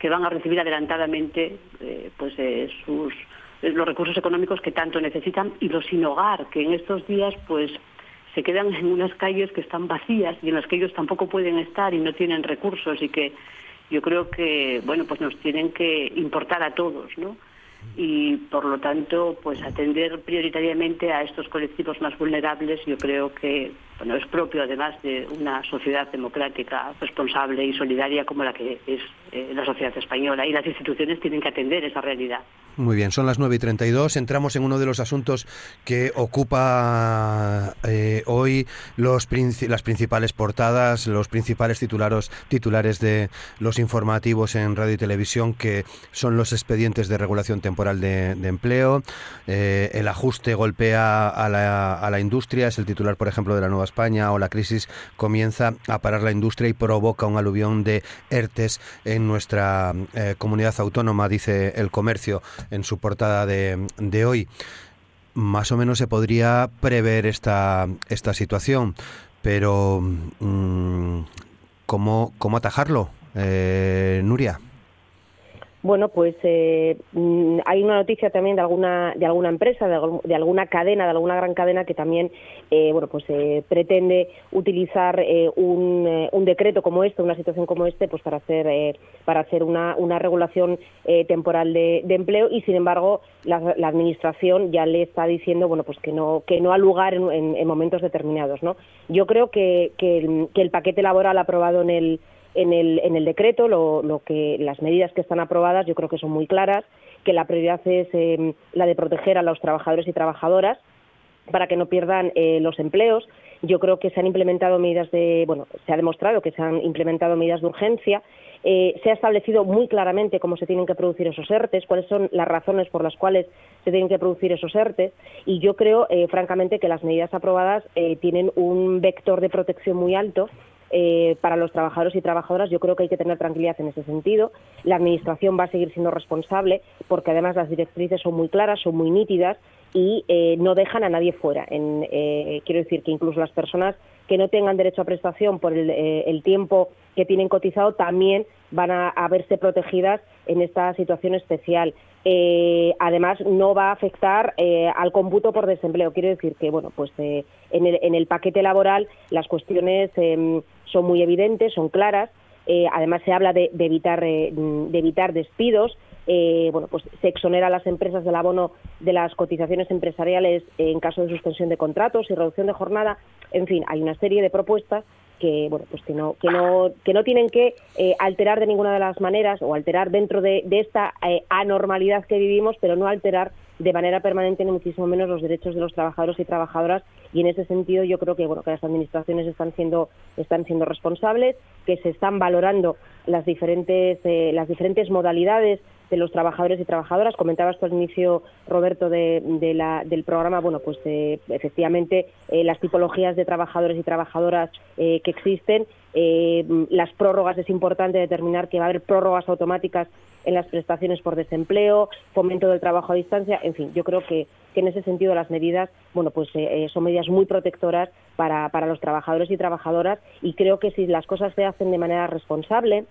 que van a recibir adelantadamente eh, pues, eh, sus, los recursos económicos que tanto necesitan y los sin hogar, que en estos días pues se quedan en unas calles que están vacías y en las que ellos tampoco pueden estar y no tienen recursos y que yo creo que bueno pues nos tienen que importar a todos no y por lo tanto pues atender prioritariamente a estos colectivos más vulnerables yo creo que bueno es propio además de una sociedad democrática responsable y solidaria como la que es eh, la sociedad española y las instituciones tienen que atender esa realidad muy bien, son las 9 y 32. Entramos en uno de los asuntos que ocupa eh, hoy los las principales portadas, los principales titulares, titulares de los informativos en radio y televisión, que son los expedientes de regulación temporal de, empleo. Eh, el ajuste golpea a la, a la industria, es el titular, por ejemplo, de la Nueva España, o la crisis comienza a parar la industria y provoca un aluvión de ERTES en nuestra eh, comunidad autónoma, dice el comercio en su portada de, de hoy. Más o menos se podría prever esta, esta situación, pero mm, ¿cómo, ¿cómo atajarlo, eh, Nuria? Bueno, pues eh, mm, hay una noticia también de alguna de alguna empresa, de, alguna cadena, de alguna gran cadena que también, eh, bueno, pues eh, pretende utilizar un, un, decreto como este, una situación como este, pues para hacer para hacer una, una regulación temporal de, empleo y sin embargo la, administración ya le está diciendo, bueno, pues que no que no ha lugar en, momentos determinados, ¿no? Yo creo que, que el paquete laboral aprobado en el en el, en el decreto lo, que las medidas que están aprobadas yo creo que son muy claras, que la prioridad es em, la de proteger a los trabajadores y trabajadoras para que no pierdan eh, los empleos. Yo creo que se han implementado medidas de, bueno, se ha demostrado que se han implementado medidas de urgencia. Eh, se ha establecido muy claramente cómo se tienen que producir esos ERTES, cuáles son las razones por las cuales se tienen que producir esos ERTES. Y yo creo, eh, francamente, que las medidas aprobadas tienen un vector de protección muy alto eh, para los trabajadores y trabajadoras yo creo que hay que tener tranquilidad en ese sentido. La Administración va a seguir siendo responsable porque además las directrices son muy claras, son muy nítidas y eh, no dejan a nadie fuera. Eh, quiero decir que incluso las personas que no tengan derecho a prestación por el, tiempo que tienen cotizado también van a, verse protegidas en esta situación especial. además, no va a afectar al cómputo por desempleo. Quiero decir que, bueno, pues en el, en, el, paquete laboral las cuestiones son muy evidentes, son claras. Eh, además, se habla de, evitar, eh, de evitar despidos. Eh, bueno, pues se exonera a las empresas del abono de las cotizaciones empresariales en caso de suspensión de contratos y reducción de jornada. En fin, hay una serie de propuestas que bueno pues que no que no que no tienen que alterar de ninguna de las maneras o alterar dentro de, de esta anormalidad que vivimos, pero no alterar de manera permanente ni muchísimo menos los derechos de los trabajadores y trabajadoras y en ese sentido yo creo que bueno que las administraciones están siendo están siendo responsables que se están valorando las diferentes eh, las diferentes modalidades de los trabajadores y trabajadoras. Comentabas tú al inicio, Roberto, de, la, del programa, bueno, pues eh, efectivamente eh, las tipologías de trabajadores y trabajadoras que existen, las prórrogas es importante determinar que va a haber prórrogas automáticas en las prestaciones por desempleo, fomento del trabajo a distancia, en fin, yo creo que, en ese sentido las medidas, bueno, pues eh, eh, son medidas muy protectoras para, para los trabajadores y trabajadoras y creo que si las cosas se hacen de manera responsable,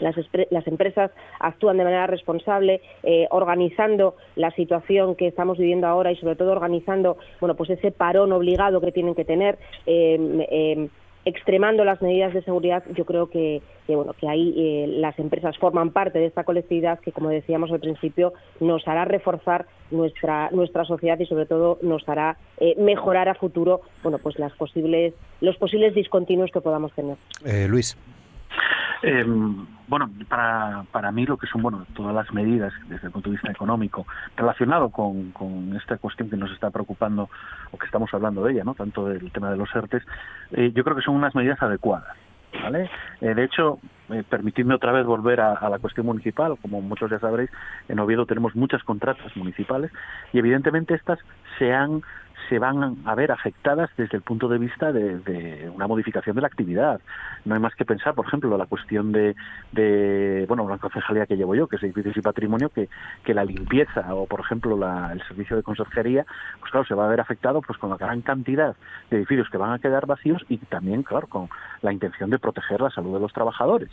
las, las, empresas actúan de manera responsable, eh, organizando la situación que estamos viviendo ahora y sobre todo organizando, bueno, pues ese parón obligado que tienen que tener. Eh, extremando las medidas de seguridad, yo creo que, bueno, que ahí eh, las empresas forman parte de esta colectividad que, como decíamos al principio, nos hará reforzar nuestra nuestra sociedad y sobre todo nos hará eh, mejorar a futuro, bueno, pues las posibles los posibles discontinuos que podamos tener. Luis. Eh, bueno, para, para mí lo que son bueno todas las medidas desde el punto de vista económico relacionado con, con esta cuestión que nos está preocupando o que estamos hablando de ella, no tanto del tema de los ERTES, eh, yo creo que son unas medidas adecuadas. ¿Vale? Eh, de hecho, eh, permitidme otra vez volver a, a, la cuestión municipal. Como muchos ya sabréis, en Oviedo tenemos muchas contratas municipales y evidentemente estas se han se van a ver afectadas desde el punto de vista de, una modificación de la actividad. No hay más que pensar, por ejemplo, la cuestión de, de bueno, la concejalía que llevo yo, que es edificios y patrimonio, que, que la limpieza o, por ejemplo, la, el servicio de conserjería, pues claro, se va a ver afectado pues con la gran cantidad de edificios que van a quedar vacíos y también, claro, con la intención de proteger la salud de los trabajadores.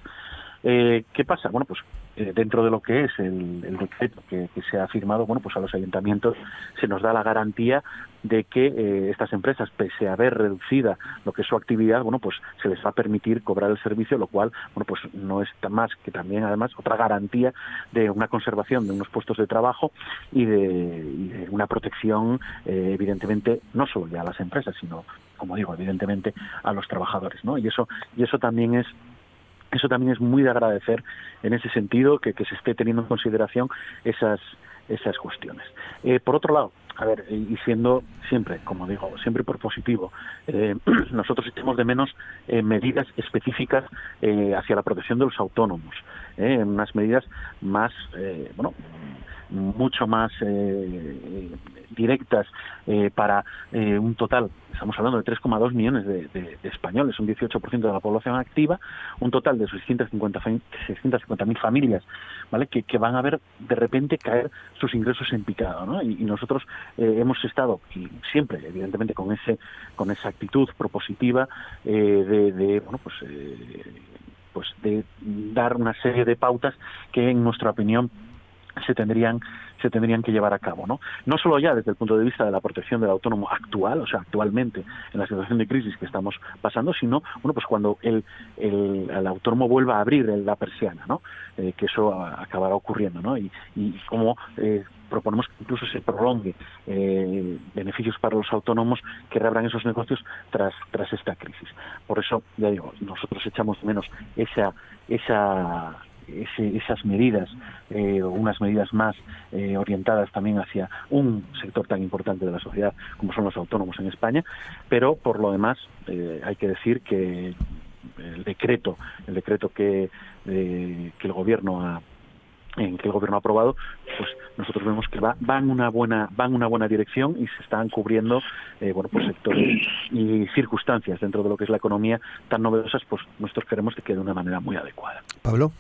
Eh, ¿Qué pasa? Bueno, pues eh, dentro de lo que es el, decreto que, que, se ha firmado, bueno, pues a los ayuntamientos se nos da la garantía de que eh, estas empresas, pese a haber reducida lo que es su actividad, bueno, pues se les va a permitir cobrar el servicio, lo cual, bueno, pues no es más que también, además, otra garantía de una conservación de unos puestos de trabajo y de, y de una protección, eh, evidentemente, no solo ya a las empresas, sino, como digo, evidentemente a los trabajadores, ¿no? Y eso, y eso también es eso también es muy de agradecer en ese sentido que, se esté teniendo en consideración esas esas cuestiones. Eh, por otro lado, a ver, y siendo siempre, como digo, siempre por positivo, eh, nosotros echamos de menos eh, medidas específicas eh, hacia la protección de los autónomos, unas medidas más, bueno, mucho más eh, directas eh, para eh, un total, estamos hablando de 3,2 millones de, españoles, un 18% de la población activa, un total de 650.000 650 familias, ¿vale? Que, que, van a ver de repente caer sus ingresos en picado, ¿no? Y, y nosotros eh, hemos estado, y siempre, evidentemente, con ese con esa actitud propositiva eh, de, de, bueno, pues pues de dar una serie de pautas que en nuestra opinión se tendrían se tendrían que llevar a cabo, ¿no? No solo ya desde el punto de vista de la protección del autónomo actual, o sea, actualmente en la situación de crisis que estamos pasando, sino, bueno, pues cuando el, el, el autónomo vuelva a abrir la persiana, ¿no? Eh, que eso acabará ocurriendo, ¿no? Y, y como eh, proponemos que incluso se prolongue eh, beneficios para los autónomos que reabran esos negocios tras tras esta crisis. Por eso, ya digo, nosotros echamos menos esa esa ese, esas medidas, eh, unas medidas más eh, orientadas también hacia un sector tan importante de la sociedad como son los autónomos en España, pero por lo demás eh, hay que decir que el decreto, el decreto que, eh, que el gobierno ha en que el gobierno ha aprobado, pues nosotros vemos que va, va en una buena, va en una buena dirección y se están cubriendo bueno pues sectores y circunstancias dentro de lo que es la economía tan novedosas, pues nosotros queremos que quede de una manera muy adecuada. Pablo.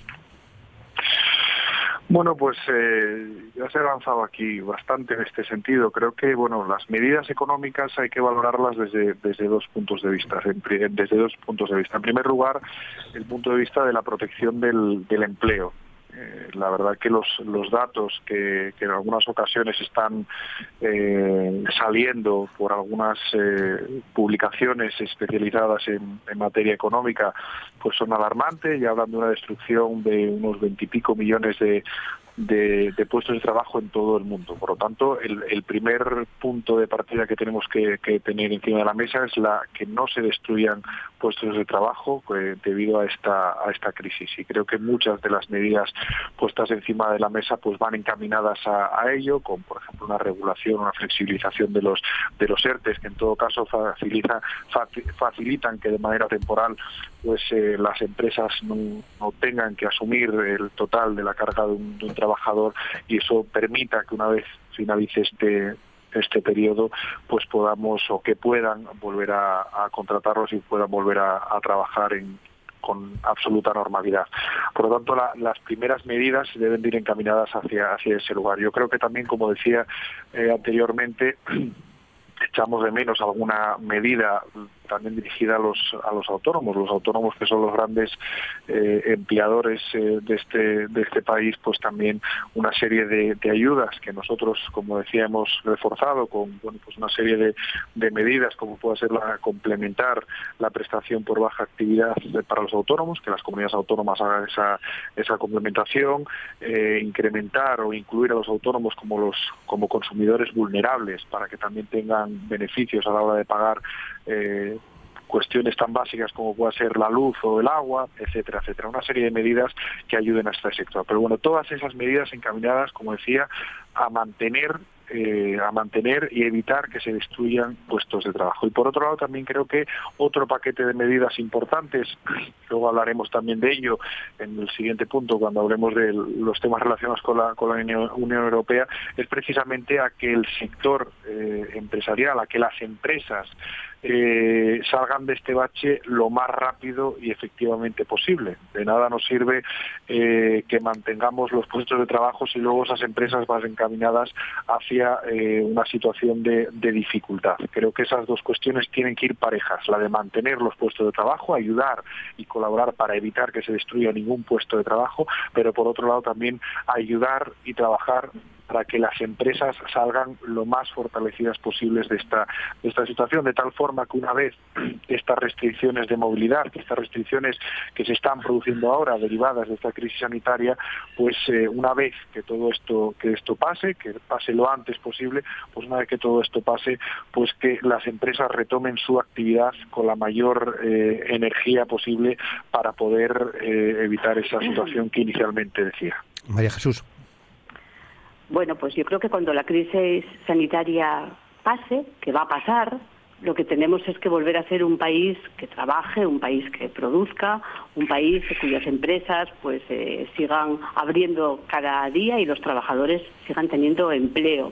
Bueno, pues eh, ya se ha avanzado aquí bastante en este sentido. Creo que bueno, las medidas económicas hay que valorarlas desde, desde dos puntos de vista. Desde dos puntos de vista. En primer lugar, el punto de vista de la protección del, del empleo. Eh, la verdad que los, los datos que, en algunas ocasiones están eh, saliendo por algunas eh, publicaciones especializadas en, materia económica pues son alarmantes y hablan de una destrucción de unos veintipico millones de, de, puestos de trabajo en todo el mundo. Por lo tanto, el, primer punto de partida que tenemos que, tener encima de la mesa es la que no se destruyan puestos de trabajo eh, debido a esta a esta crisis. Y creo que muchas de las medidas puestas encima de la mesa pues van encaminadas a, a ello, con por ejemplo una regulación, una flexibilización de los de los ERTES que en todo caso facilita, facilitan que de manera temporal pues eh, las empresas no, tengan que asumir el total de la carga de un, trabajador y eso permita que una vez finalice este este periodo pues podamos o que puedan volver a, contratarlos y puedan volver a, trabajar con absoluta normalidad. Por lo tanto, la, las primeras medidas deben ir encaminadas hacia, hacia ese lugar. Yo creo que también, como decía eh, anteriormente, echamos de menos alguna medida también dirigida a los a los autónomos, los autónomos que son los grandes eh, empleadores eh, de este de este país, pues también una serie de, ayudas que nosotros, como decía, hemos reforzado con bueno, pues una serie de, de medidas como puede ser la complementar la prestación por baja actividad para los autónomos, que las comunidades autónomas hagan esa esa complementación, eh, incrementar o incluir a los autónomos como los como consumidores vulnerables para que también tengan beneficios a la hora de pagar cuestiones tan básicas como pueda ser la luz o el agua, etcétera, etcétera. Una serie de medidas que ayuden a este sector. Pero bueno, todas esas medidas encaminadas, como decía, a mantener eh, a mantener y evitar que se destruyan puestos de trabajo. Y por otro lado, también creo que otro paquete de medidas importantes, luego hablaremos también de ello en el siguiente punto cuando hablemos de los temas relacionados con la, con la Unión Europea, es precisamente a que el sector eh, empresarial, a que las empresas salgan de este bache lo más rápido y efectivamente posible. De nada nos sirve eh, que mantengamos los puestos de trabajo si luego esas empresas van encaminadas hacia eh, una situación de, de, dificultad. Creo que esas dos cuestiones tienen que ir parejas, la de mantener los puestos de trabajo, ayudar y colaborar para evitar que se destruya ningún puesto de trabajo, pero por otro lado también ayudar y trabajar para que las empresas salgan lo más fortalecidas posibles de esta, de esta situación, de tal forma que una vez estas restricciones de movilidad, estas restricciones que se están produciendo ahora derivadas de esta crisis sanitaria, pues eh, una vez que todo esto, que esto pase, que pase lo antes posible, pues una vez que todo esto pase, pues que las empresas retomen su actividad con la mayor eh, energía posible para poder eh, evitar esa situación que inicialmente decía. María Jesús. Bueno, pues yo creo que cuando la crisis sanitaria pase, que va a pasar, lo que tenemos es que volver a ser un país que trabaje, un país que produzca, un país cuyas empresas pues eh, sigan abriendo cada día y los trabajadores sigan teniendo empleo.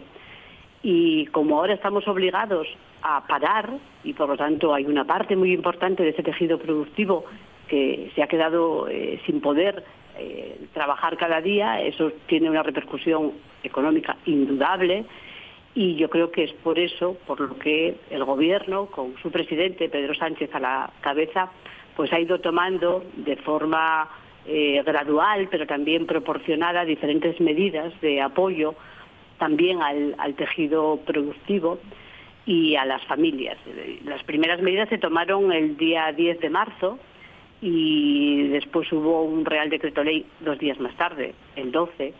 Y como ahora estamos obligados a parar y por lo tanto hay una parte muy importante de ese tejido productivo que se ha quedado eh, sin poder eh, trabajar cada día, eso tiene una repercusión económica indudable y yo creo que es por eso por lo que el gobierno con su presidente Pedro Sánchez a la cabeza pues ha ido tomando de forma eh, gradual pero también proporcionada diferentes medidas de apoyo también al, al tejido productivo y a las familias. Las primeras medidas se tomaron el día 10 de marzo y después hubo un Real Decreto Ley dos días más tarde, el 12,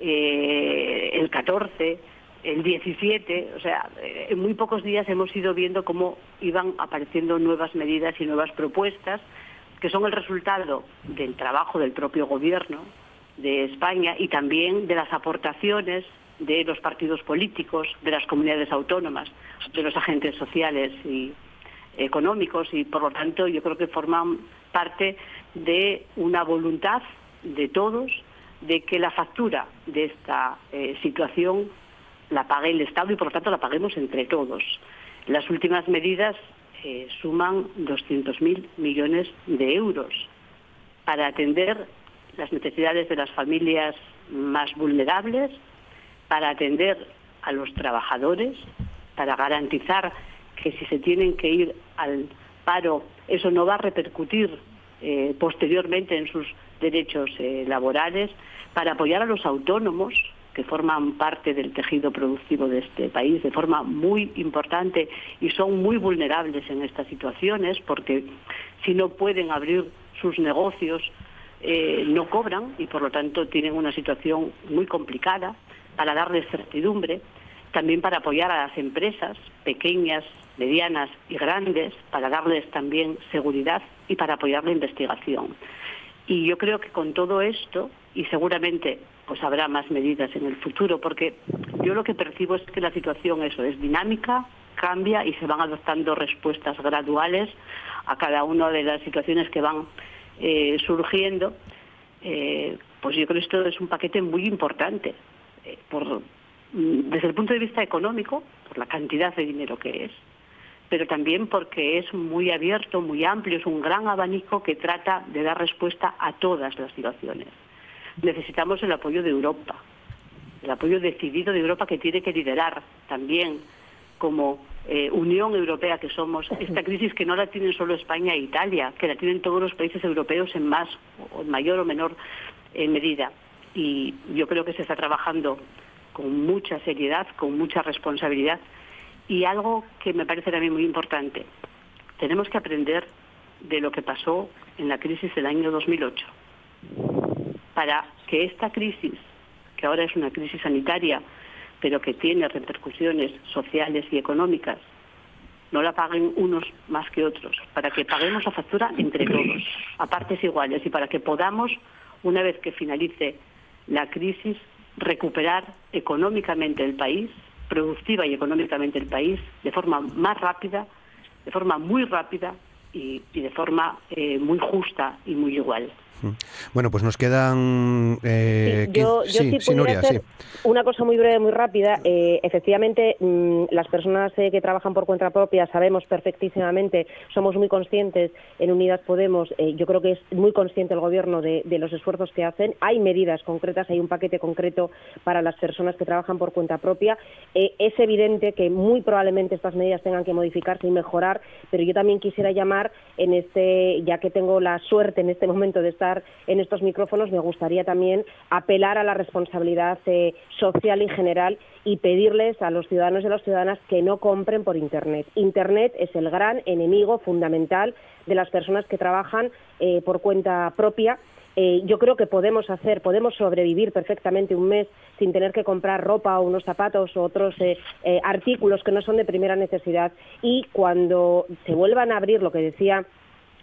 eh, el 14, el 17, o sea, eh, en muy pocos días hemos ido viendo cómo iban apareciendo nuevas medidas y nuevas propuestas que son el resultado del trabajo del propio gobierno de España y también de las aportaciones de los partidos políticos, de las comunidades autónomas, de los agentes sociales y económicos y por lo tanto yo creo que forman parte de una voluntad de todos de que la factura de esta eh, situación la pague el Estado y por lo tanto la paguemos entre todos. Las últimas medidas eh, suman 200.000 millones de euros para atender las necesidades de las familias más vulnerables, para atender a los trabajadores, para garantizar que si se tienen que ir al paro, eso no va a repercutir eh, posteriormente en sus derechos eh, laborales, para apoyar a los autónomos que forman parte del tejido productivo de este país de forma muy importante y son muy vulnerables en estas situaciones porque si no pueden abrir sus negocios eh, no cobran y por lo tanto tienen una situación muy complicada para darles certidumbre, también para apoyar a las empresas pequeñas, medianas y grandes, para darles también seguridad y para apoyar la investigación. Y yo creo que con todo esto, y seguramente pues habrá más medidas en el futuro, porque yo lo que percibo es que la situación eso es dinámica, cambia y se van adoptando respuestas graduales a cada una de las situaciones que van eh, surgiendo. Eh, pues yo creo que esto es un paquete muy importante eh, por, mm, desde el punto de vista económico, por la cantidad de dinero que es, pero también porque es muy abierto, muy amplio, es un gran abanico que trata de dar respuesta a todas las situaciones. Necesitamos el apoyo de Europa, el apoyo decidido de Europa que tiene que liderar también como eh, Unión Europea que somos, esta crisis que no la tienen solo España e Italia, que la tienen todos los países europeos en más o mayor o menor eh, medida. Y yo creo que se está trabajando con mucha seriedad, con mucha responsabilidad y algo que me parece también muy importante. Tenemos que aprender de lo que pasó en la crisis del año 2008 para que esta crisis, que ahora es una crisis sanitaria, pero que tiene repercusiones sociales y económicas, no la paguen unos más que otros, para que paguemos la factura entre todos, a partes iguales, y para que podamos, una vez que finalice la crisis, recuperar económicamente el país, productiva y económicamente el país, de forma más rápida, de forma muy rápida y, de forma eh, muy justa y muy igual. Bueno, pues nos quedan. Eh, yo, sí, hacer una cosa muy breve, muy rápida. Eh, efectivamente, mm, las personas eh, que trabajan por cuenta propia sabemos perfectísimamente, somos muy conscientes en Unidas Podemos. yo creo que es muy consciente el Gobierno de, los esfuerzos que hacen. Hay medidas concretas, hay un paquete concreto para las personas que trabajan por cuenta propia. es evidente que muy probablemente estas medidas tengan que modificarse y mejorar, pero yo también quisiera llamar en este, ya que tengo la suerte en este momento de estar en estos micrófonos, me gustaría también apelar a la responsabilidad eh, social y general y pedirles a los ciudadanos y a las ciudadanas que no compren por Internet. Internet es el gran enemigo fundamental de las personas que trabajan eh, por cuenta propia. Eh, yo creo que podemos hacer, podemos sobrevivir perfectamente un mes sin tener que comprar ropa o unos zapatos o otros artículos que no son de primera necesidad. Y cuando se vuelvan a abrir, lo que decía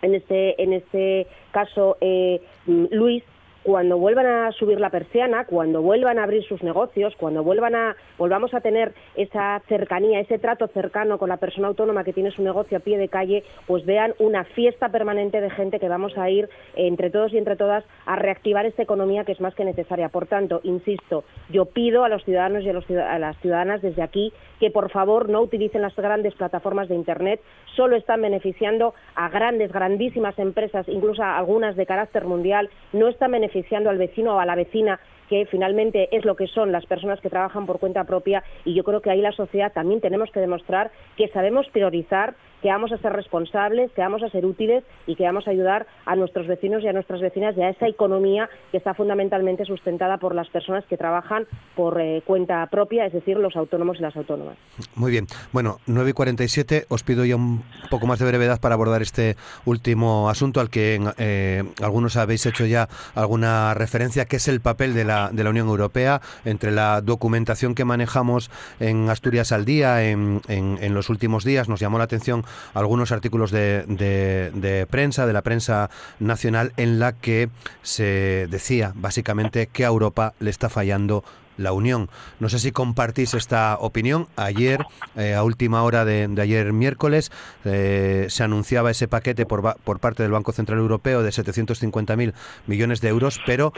en este, en este caso eh, Luis, cuando vuelvan a subir la persiana, cuando vuelvan a abrir sus negocios, cuando vuelvan a, volvamos a tener esa cercanía, ese trato cercano con la persona autónoma que tiene su negocio a pie de calle, pues vean una fiesta permanente de gente que vamos a ir entre todos y entre todas a reactivar esta economía que es más que necesaria. Por tanto, insisto, yo pido a los ciudadanos y a, las ciudadanas desde aquí que por favor no utilicen las grandes plataformas de Internet, solo están beneficiando a grandes, grandísimas empresas, incluso a algunas de carácter mundial, no están beneficiando beneficiando al vecino o a la vecina que finalmente es lo que son las personas que trabajan por cuenta propia y yo creo que ahí la sociedad también tenemos que demostrar que sabemos priorizar que vamos a ser responsables, que vamos a ser útiles y que vamos a ayudar a nuestros vecinos y a nuestras vecinas y a esa economía que está fundamentalmente sustentada por las personas que trabajan por eh, cuenta propia, es decir, los autónomos y las autónomas. Muy bien. Bueno, 9 y 47, os pido ya un poco más de brevedad para abordar este último asunto al que eh, algunos habéis hecho ya alguna referencia, que es el papel de la, de la Unión Europea entre la documentación que manejamos en Asturias al día en, en los últimos días. Nos llamó la atención algunos artículos de, de, prensa, de la prensa nacional, en la que se decía básicamente que a Europa le está fallando la Unión. No sé si compartís esta opinión. Ayer, eh, a última hora de, ayer miércoles, eh, se anunciaba ese paquete por, por parte del Banco Central Europeo de 750.000 millones de euros, pero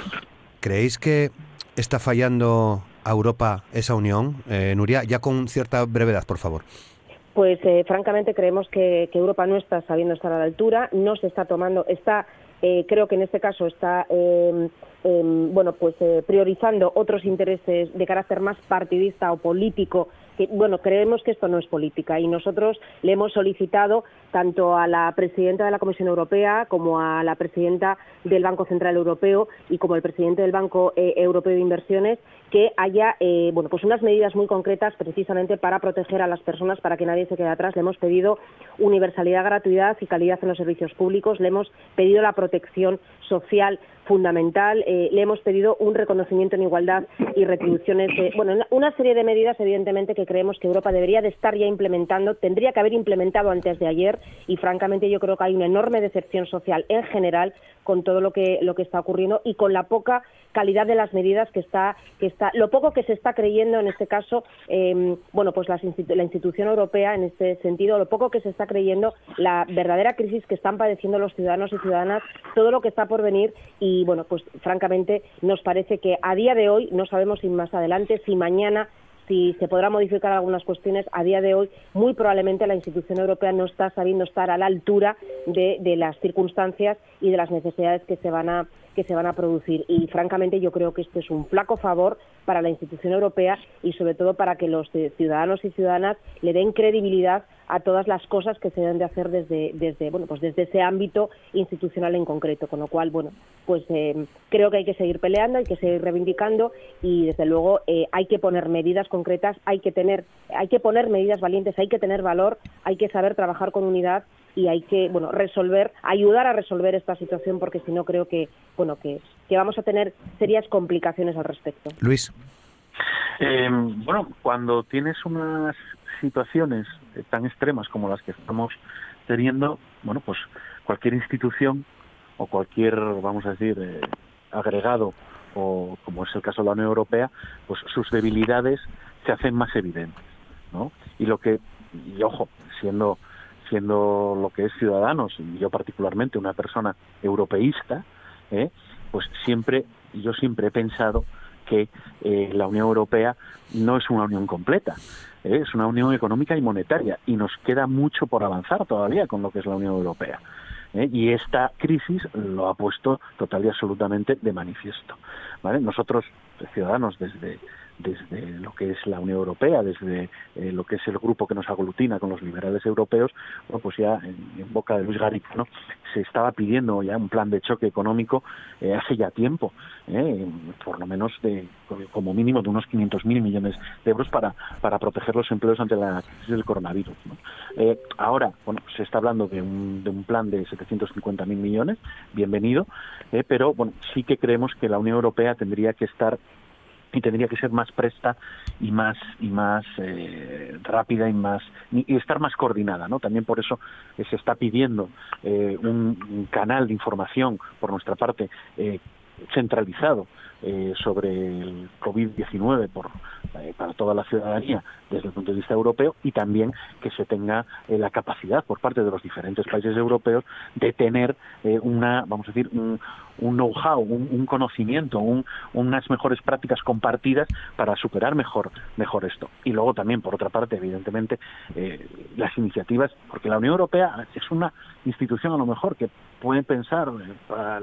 ¿creéis que está fallando a Europa esa unión? Eh, Nuria, ya con cierta brevedad, por favor pues eh, francamente creemos que, Europa no está sabiendo estar a la altura, no se está tomando, está, eh, creo que en este caso está, em, em, bueno, pues eh, priorizando otros intereses de carácter más partidista o político bueno, creemos que esto no es política y nosotros le hemos solicitado tanto a la presidenta de la Comisión Europea como a la presidenta del Banco Central Europeo y como el presidente del Banco eh, Europeo de Inversiones que haya eh, bueno pues unas medidas muy concretas precisamente para proteger a las personas para que nadie se quede atrás. Le hemos pedido universalidad gratuidad y calidad en los servicios públicos. Le hemos pedido la protección social fundamental. Eh, le hemos pedido un reconocimiento en igualdad y retribuciones. bueno, una serie de medidas, evidentemente, que creemos que Europa debería de estar ya implementando, tendría que haber implementado antes de ayer y, francamente, yo creo que hay una enorme decepción social en general con todo lo que lo que está ocurriendo y con la poca calidad de las medidas que está que está lo poco que se está creyendo en este caso em, bueno pues la institución europea en este sentido lo poco que se está creyendo la verdadera crisis que están padeciendo los ciudadanos y ciudadanas todo lo que está por venir y bueno pues francamente nos parece que a día de hoy no sabemos si más adelante si mañana si se podrán modificar algunas cuestiones, a día de hoy muy probablemente la institución europea no está sabiendo estar a la altura de, de las circunstancias y de las necesidades que se van a que se van a producir. Y francamente yo creo que esto es un flaco favor para la institución europea y sobre todo para que los ciudadanos y ciudadanas le den credibilidad a todas las cosas que se deben de hacer desde, desde, bueno, pues desde ese ámbito institucional en concreto. Con lo cual, bueno, pues eh, creo que hay que seguir peleando, hay que seguir reivindicando y desde luego eh, hay que poner medidas concretas, hay que tener, hay que poner medidas valientes, hay que tener valor, hay que saber trabajar con unidad y hay que bueno resolver ayudar a resolver esta situación porque si no creo que bueno que, que vamos a tener serias complicaciones al respecto. Luis. Eh, bueno cuando tienes unas situaciones tan extremas como las que estamos teniendo bueno pues cualquier institución o cualquier vamos a decir eh, agregado o como es el caso de la Unión Europea pues sus debilidades se hacen más evidentes no y lo que y ojo siendo siendo lo que es Ciudadanos, y yo particularmente una persona europeísta, ¿eh? pues siempre, yo siempre he pensado que eh, la Unión Europea no es una unión completa, ¿eh? es una unión económica y monetaria, y nos queda mucho por avanzar todavía con lo que es la Unión Europea. Y esta crisis lo ha puesto total y absolutamente de manifiesto. ¿vale? Nosotros, ciudadanos, desde desde lo que es la Unión Europea, desde eh, lo que es el grupo que nos aglutina con los liberales europeos, bueno, pues ya en, boca de Luis Garrido ¿no? se estaba pidiendo ya un plan de choque económico eh, hace ya tiempo, eh, por lo menos de como mínimo de unos 500.000 millones de euros para, para proteger los empleos ante la crisis del coronavirus. ahora, bueno, se está hablando de un, de un plan de 750.000 millones, bienvenido, pero bueno, sí que creemos que la Unión Europea tendría que estar y tendría que ser más presta y más y más eh, rápida y más y estar más coordinada no también por eso se está pidiendo eh, un, canal de información por nuestra parte eh, centralizado sobre el COVID-19 por para toda la ciudadanía desde el punto de vista europeo y también que se tenga la capacidad por parte de los diferentes países europeos de tener una vamos a decir un, un know-how, un, conocimiento, unas mejores prácticas compartidas para superar mejor, mejor esto. Y luego también, por otra parte, evidentemente, eh, las iniciativas, porque la Unión Europea es una institución a lo mejor que puede pensar eh, para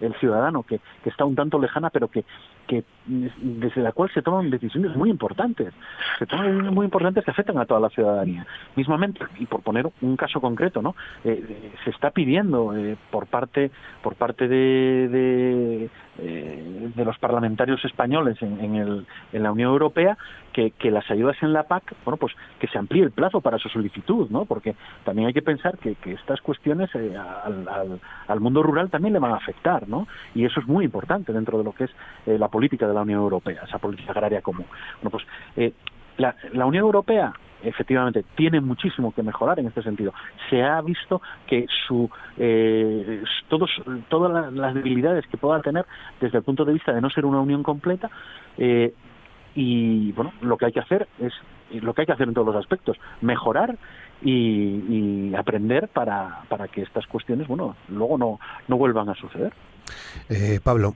el, ciudadano que, que, está un tanto lejana, pero que, que desde la cual se toman decisiones muy importantes, se toman decisiones muy importantes que afectan a toda la ciudadanía. Mismamente, y por poner un caso concreto, ¿no? Eh, se está pidiendo por parte por parte de, eh, de, los parlamentarios españoles en, el, en, la Unión Europea que, las ayudas en la PAC, bueno, pues que se amplíe el plazo para su solicitud, ¿no? Porque también hay que pensar que, estas cuestiones eh, al, al, mundo rural también le van a afectar, ¿no? Y eso es muy importante dentro de lo que es eh, la política de la Unión Europea, esa política agraria común. Bueno, pues la, la Unión Europea efectivamente tiene muchísimo que mejorar en este sentido. Se ha visto que su eh, todas las debilidades que pueda tener desde el punto de vista de no ser una unión completa eh, y bueno lo que hay que hacer es lo que hay que hacer en todos los aspectos mejorar y, aprender para, para que estas cuestiones bueno luego no no vuelvan a suceder eh, Pablo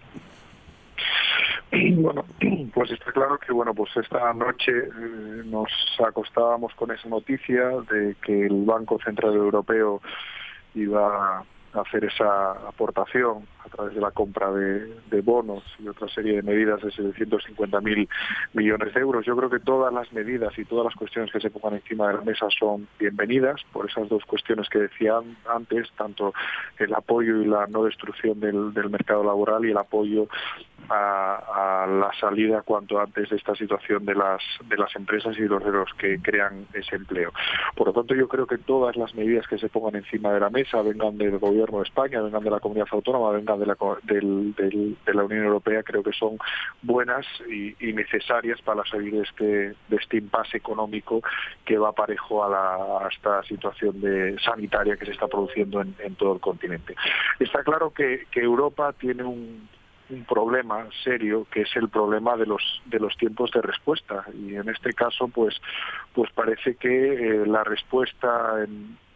Bueno, pues está claro que bueno, pues esta noche eh, nos acostábamos con esa noticia de que el Banco Central Europeo iba hacer esa aportación a través de la compra de, bonos y otra serie de medidas de 750.000 millones de euros. Yo creo que todas las medidas y todas las cuestiones que se pongan encima de la mesa son bienvenidas por esas dos cuestiones que decía antes, tanto el apoyo y la no destrucción del mercado laboral y el apoyo a, la salida cuanto antes de esta situación de las de las empresas y los de los que crean ese empleo. Por lo tanto, yo creo que todas las medidas que se pongan encima de la mesa, vengan del Gobierno de España, vengan de la Comunidad Autónoma, vengan de la, Unión Europea, creo que son buenas y, necesarias para salir de este de este impasse económico que va parejo a, la, esta situación de sanitaria que se está produciendo en, todo el continente. Está claro que Europa tiene un un problema serio que es el problema de los de los tiempos de respuesta. Y en este caso pues pues parece que eh, la respuesta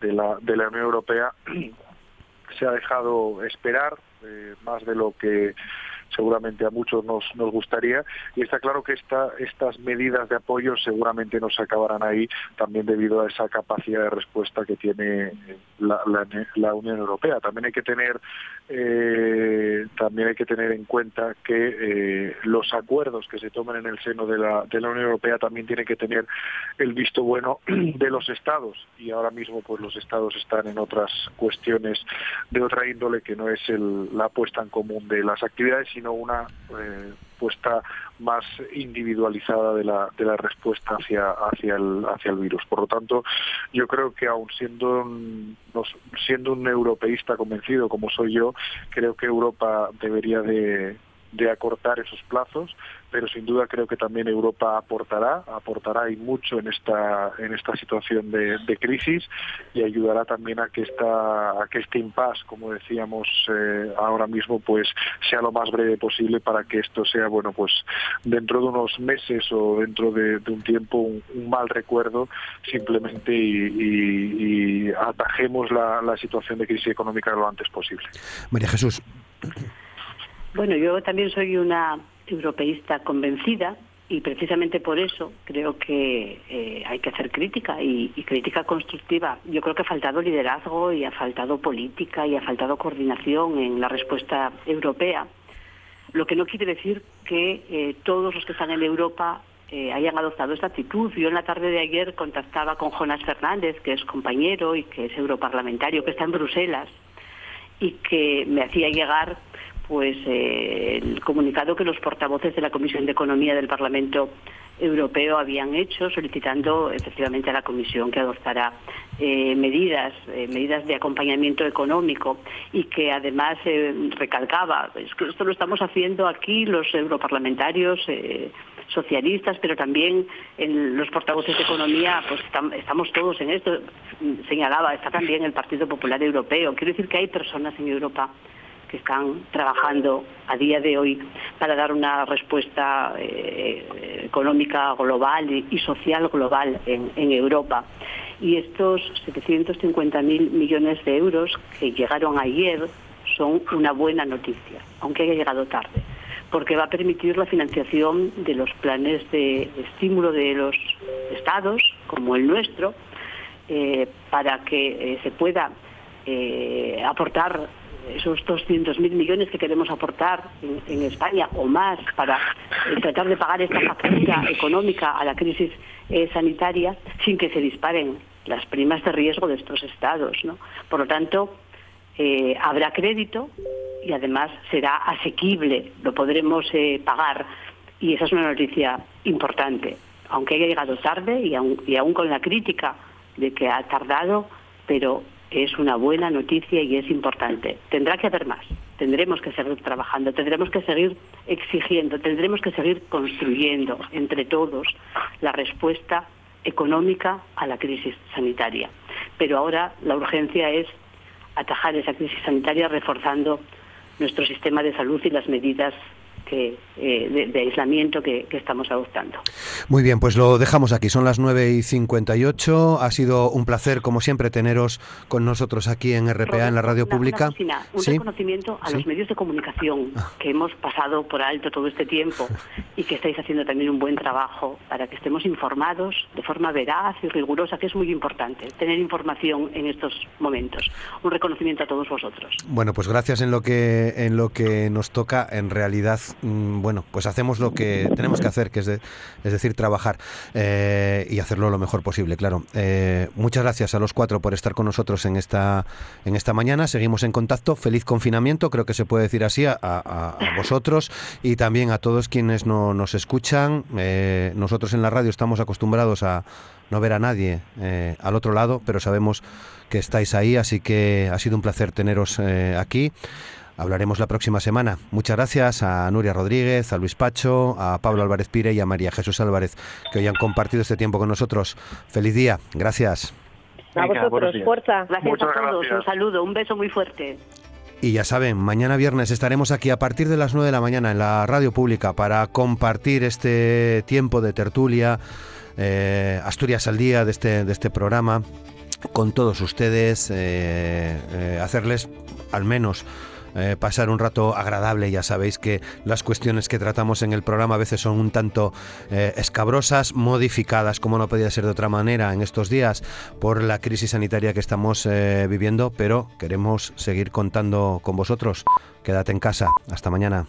de la de la Unión Europea se ha dejado esperar eh, más de lo que seguramente a muchos nos, nos gustaría. Y está claro que esta, estas medidas de apoyo seguramente no se acabarán ahí, también debido a esa capacidad de respuesta que tiene la, la, Unión Europea. También hay que tener eh, también hay que tener en cuenta que eh, los acuerdos que se tomen en el seno de la, Unión Europea también tienen que tener el visto bueno de los estados y ahora mismo pues los estados están en otras cuestiones de otra índole que no es el, la puesta en común de las actividades sino una eh, puesta más individualizada de la, de la respuesta hacia, hacia, el, hacia el virus. Por lo tanto, yo creo que aún siendo, siendo un europeísta convencido como soy yo, creo que Europa debería de, de acortar esos plazos, pero sin duda creo que también Europa aportará, aportará y mucho en esta en esta situación de, crisis y ayudará también a que esta a que este impasse, como decíamos eh, ahora mismo, pues sea lo más breve posible para que esto sea bueno pues dentro de unos meses o dentro de, un tiempo un, mal recuerdo simplemente y, atajemos la, la situación de crisis económica lo antes posible. María Jesús. Bueno, yo también soy una europeísta convencida y precisamente por eso creo que eh, hay que hacer crítica y, crítica constructiva. Yo creo que ha faltado liderazgo y ha faltado política y ha faltado coordinación en la respuesta europea, lo que no quiere decir que eh, todos los que están en Europa eh, hayan adoptado esta actitud. Yo en la tarde de ayer contactaba con Jonas Fernández, que es compañero y que es europarlamentario, que está en Bruselas y que me hacía llegar pues eh, el comunicado que los portavoces de la Comisión de Economía del Parlamento Europeo habían hecho solicitando efectivamente a la Comisión que adoptara eh, medidas, eh, medidas de acompañamiento económico y que además recalcaba, que esto lo estamos haciendo aquí los europarlamentarios socialistas, pero también en los portavoces de economía, pues estamos todos en esto, señalaba, está también el Partido Popular Europeo. Quiero decir que hay personas en Europa que están trabajando a día de hoy para dar una respuesta eh, económica global y, social global en, Europa. Y estos 750.000 millones de euros que llegaron ayer son una buena noticia, aunque haya llegado tarde, porque va a permitir la financiación de los planes de estímulo de los estados, como el nuestro, eh, para que eh, se pueda aportar esos 200.000 millones que queremos aportar en, España o más para eh, tratar de pagar esta factura económica a la crisis eh, sanitaria sin que se disparen las primas de riesgo de estos estados. ¿no? Por lo tanto, eh, habrá crédito y además será asequible, lo podremos pagar y esa es una noticia importante, aunque haya llegado tarde y y aún con la crítica de que ha tardado, pero es una buena noticia y es importante. Tendrá que haber más. Tendremos que seguir trabajando, tendremos que seguir exigiendo, tendremos que seguir construyendo entre todos la respuesta económica a la crisis sanitaria. Pero ahora la urgencia es atajar esa crisis sanitaria reforzando nuestro sistema de salud y las medidas eh, de, aislamiento que, estamos adoptando. Muy bien, pues lo dejamos aquí. Son las 9 y 58. Ha sido un placer, como siempre, teneros con nosotros aquí en RPA, en la radio pública. un reconocimiento a los medios de comunicación ah. que hemos pasado por alto todo este tiempo y que estáis haciendo también un buen trabajo para que estemos informados de forma veraz y rigurosa, que es muy importante, tener información en estos momentos. Un reconocimiento a todos vosotros. Bueno, pues gracias en lo que, en lo que nos toca, en realidad bueno, pues hacemos lo que tenemos que hacer, que es, es decir, trabajar eh, y hacerlo lo mejor posible, claro. Eh, muchas gracias a los cuatro por estar con nosotros en esta, en esta mañana. Seguimos en contacto. Feliz confinamiento, creo que se puede decir así, a, vosotros y también a todos quienes no, nos escuchan. Eh, nosotros en la radio estamos acostumbrados a no ver a nadie al otro lado, pero sabemos que estáis ahí, así que ha sido un placer teneros aquí. Hablaremos la próxima semana. Muchas gracias a Nuria Rodríguez, a Luis Pacho, a Pablo Álvarez Pire y a María Jesús Álvarez, que hoy han compartido este tiempo con nosotros. Feliz día. Gracias. A vosotros, fuerza. Gracias a todos. Un saludo, un beso muy fuerte. Y ya saben, mañana viernes estaremos aquí a partir de las 9 de la mañana en la radio pública para compartir este tiempo de tertulia, eh, Asturias al día de este, de este programa, con todos ustedes, eh, eh, hacerles al menos eh, pasar un rato agradable. Ya sabéis que las cuestiones que tratamos en el programa a veces son un tanto eh, escabrosas, modificadas, como no podía ser de otra manera en estos días por la crisis sanitaria que estamos viviendo, pero queremos seguir contando con vosotros. Quédate en casa. Hasta mañana.